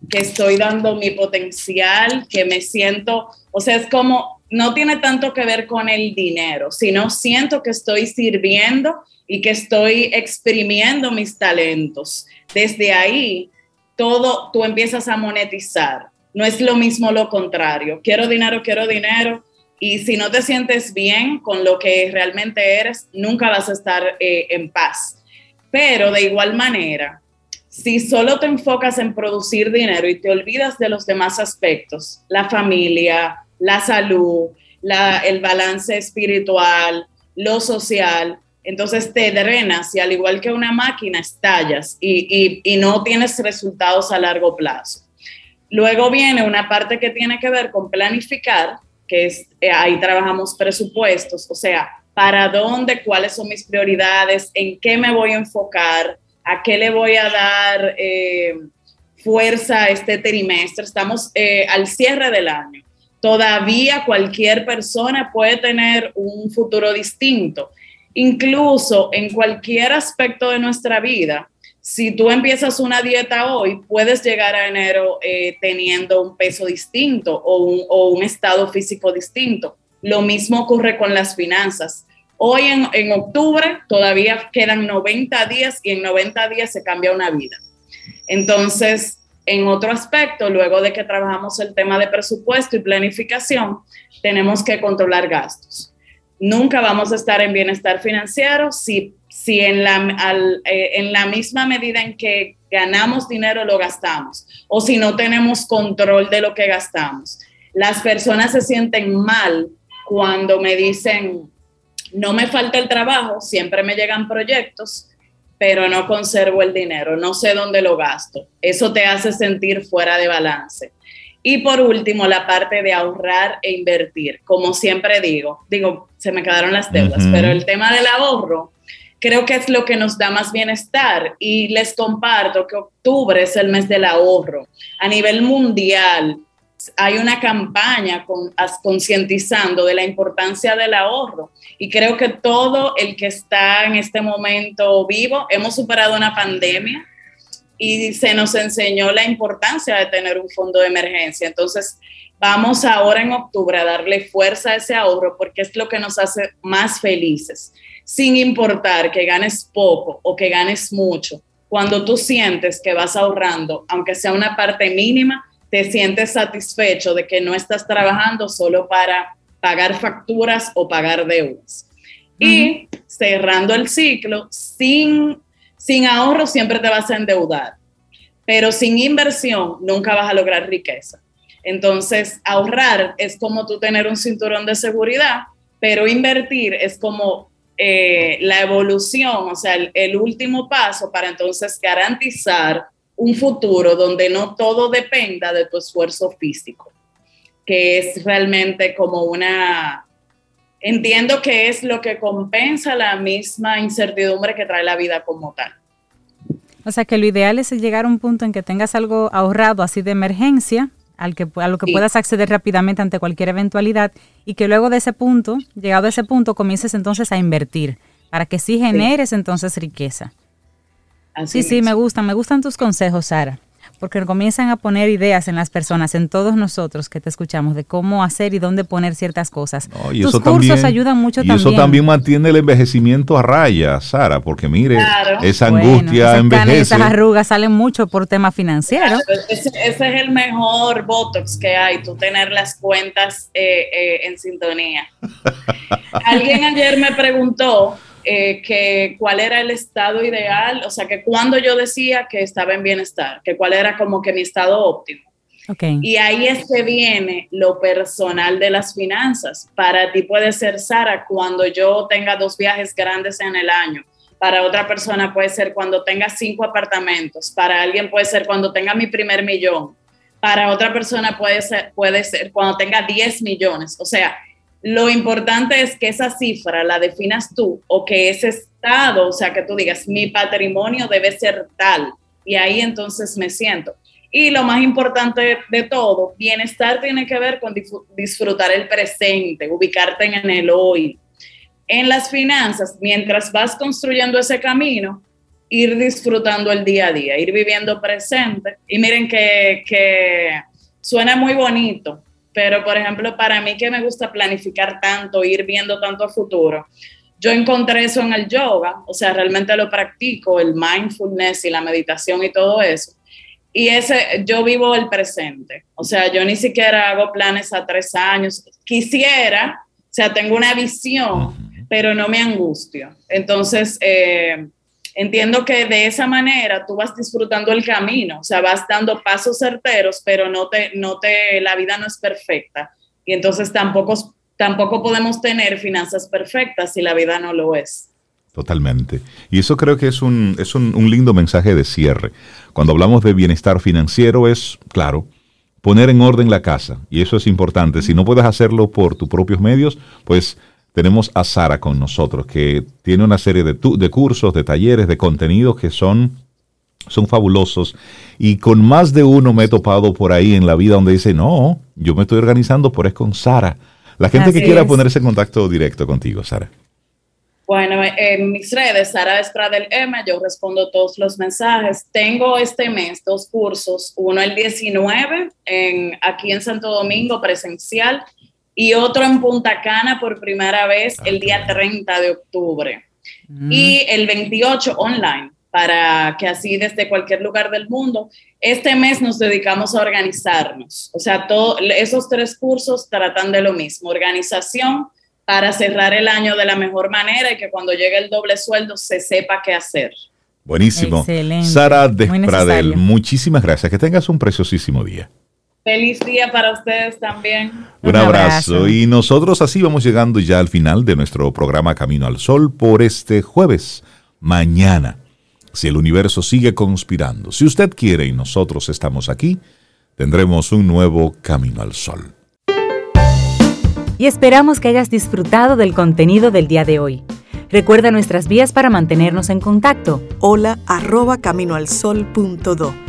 [SPEAKER 7] que estoy dando mi potencial, que me siento, o sea, es como, no tiene tanto que ver con el dinero, sino siento que estoy sirviendo y que estoy exprimiendo mis talentos. Desde ahí, todo, tú empiezas a monetizar no es lo mismo lo contrario. Quiero dinero, quiero dinero. Y si no te sientes bien con lo que realmente eres, nunca vas a estar eh, en paz. Pero de igual manera, si solo te enfocas en producir dinero y te olvidas de los demás aspectos, la familia, la salud, el balance espiritual, lo social, entonces te drenas y al igual que una máquina estallas y no tienes resultados a largo plazo. Luego viene una parte que tiene que ver con planificar, que es eh, ahí trabajamos presupuestos, o sea, para dónde, cuáles son mis prioridades, en qué me voy a enfocar, a qué le voy a dar eh, fuerza este trimestre. Estamos eh, al cierre del año. Todavía cualquier persona puede tener un futuro distinto. Incluso en cualquier aspecto de nuestra vida, si tú empiezas una dieta hoy, puedes llegar a enero eh, teniendo un peso distinto o un, estado físico distinto. Lo mismo ocurre con las finanzas. Hoy en, octubre todavía quedan 90 días y en 90 días se cambia una vida. Entonces, en otro aspecto, luego de que trabajamos el tema de presupuesto y planificación, tenemos que controlar gastos. Nunca vamos a estar en bienestar financiero si si en la, eh, en la misma medida en que ganamos dinero lo gastamos o si no tenemos control de lo que gastamos. Las personas se sienten mal cuando me dicen, no me falta el trabajo, siempre me llegan proyectos, pero no conservo el dinero, no sé dónde lo gasto. Eso te hace sentir fuera de balance. Y por último, la parte de ahorrar e invertir. Como siempre digo, digo, se me quedaron las deudas, pero el tema del ahorro creo que es lo que nos da más bienestar. Y les comparto que octubre es el mes del ahorro. A nivel mundial hay una campaña con, concientizando de la importancia del ahorro. Y creo que todo el que está en este momento vivo, hemos superado una pandemia y se nos enseñó la importancia de tener un fondo de emergencia. Entonces, vamos ahora en octubre a darle fuerza a ese ahorro porque es lo que nos hace más felices sin importar que ganes poco o que ganes mucho, cuando tú sientes que vas ahorrando, aunque sea una parte mínima, te sientes satisfecho de que no estás trabajando solo para pagar facturas o pagar deudas. Y cerrando el ciclo, sin, sin ahorro siempre te vas a endeudar, pero sin inversión nunca vas a lograr riqueza. Entonces, ahorrar es como tú tener un cinturón de seguridad, pero invertir es como eh, la evolución, o sea, el, último paso para entonces garantizar un futuro donde no todo dependa de tu esfuerzo físico, que es realmente como una, entiendo que es lo que compensa la misma incertidumbre que trae la vida como tal.
[SPEAKER 2] O sea que lo ideal es llegar a un punto en que tengas algo ahorrado así de emergencia al que, a lo que puedas acceder rápidamente ante cualquier eventualidad y que luego de ese punto, llegado a ese punto, comiences entonces a invertir para que sí generes entonces riqueza. Sí, sí, me gustan, me gustan tus consejos, Sara porque comienzan a poner ideas en las personas, en todos nosotros que te escuchamos, de cómo hacer y dónde poner ciertas cosas.
[SPEAKER 1] y Tus cursos ayudan mucho también. Y eso también mantiene el envejecimiento a raya, Sara, porque mire, esa angustia envejece.
[SPEAKER 2] esas arrugas salen mucho por tema financiero.
[SPEAKER 7] ese, es el mejor Botox que hay, tú tener las cuentas eh, eh, en sintonía. Alguien ayer me preguntó eh, que cuál era el estado ideal, o sea, que cuando yo decía que estaba en bienestar, que cuál era como que mi estado óptimo. Y ahí es que viene lo personal de las finanzas. Para ti puede ser, Sara, cuando yo tenga dos viajes grandes en el año. Para otra persona puede ser cuando tenga cinco apartamentos. Para alguien puede ser cuando tenga mi primer millón. Para otra persona puede ser, puede ser cuando tenga 10 millones. O sea, lo importante es que esa cifra la definas tú o que ese estado, o sea, que tú digas, mi patrimonio debe ser tal y ahí entonces me siento. Y lo más importante de todo, bienestar tiene que ver con disfrutar el presente, ubicarte en el hoy. En las finanzas, mientras vas construyendo ese camino, ir disfrutando el día a día, ir viviendo presente. Y miren que, que suena muy bonito, pero por ejemplo, para mí que me gusta planificar tanto, ir viendo tanto a futuro, yo encontré eso en el yoga, o sea, realmente lo practico, el mindfulness y la meditación y todo eso. Y ese, yo vivo el presente, o sea, yo ni siquiera hago planes a tres años, quisiera, o sea, tengo una visión, pero no me angustio. Entonces, eh, entiendo que de esa manera tú vas disfrutando el camino, o sea, vas dando pasos certeros, pero no te, no te, la vida no es perfecta. Y entonces tampoco, tampoco podemos tener finanzas perfectas si la vida no lo es.
[SPEAKER 1] Totalmente. Y eso creo que es un, es un, un lindo mensaje de cierre. Cuando hablamos de bienestar financiero es, claro, poner en orden la casa. Y eso es importante. Si no puedes hacerlo por tus propios medios, pues tenemos a Sara con nosotros, que tiene una serie de, de cursos, de talleres, de contenidos que son, son fabulosos. Y con más de uno me he topado por ahí en la vida donde dice, no, yo me estoy organizando, por es con Sara. La gente que quiera ponerse en contacto directo contigo, Sara.
[SPEAKER 7] Bueno, en mis redes, Sara Estradel M, yo respondo todos los mensajes. Tengo este mes dos cursos, uno el 19 en, aquí en Santo Domingo presencial y otro en Punta Cana por primera vez el día 30 de octubre. Mm. Y el 28 online, para que así desde cualquier lugar del mundo, este mes nos dedicamos a organizarnos. O sea, todo, esos tres cursos tratan de lo mismo, organización para cerrar el año de la mejor manera y que cuando llegue el doble sueldo se sepa qué hacer.
[SPEAKER 1] Buenísimo. Excelente. Sara Despradel, muchísimas gracias. Que tengas un preciosísimo día.
[SPEAKER 7] Feliz día para ustedes también.
[SPEAKER 1] Un, abrazo. Y nosotros así vamos llegando ya al final de nuestro programa Camino al Sol por este jueves. Mañana, si el universo sigue conspirando, si usted quiere y nosotros estamos aquí, tendremos un nuevo Camino al Sol.
[SPEAKER 8] Y esperamos que hayas disfrutado del contenido del día de hoy. Recuerda nuestras vías para mantenernos en contacto.
[SPEAKER 9] Hola arroba caminoalsol.do.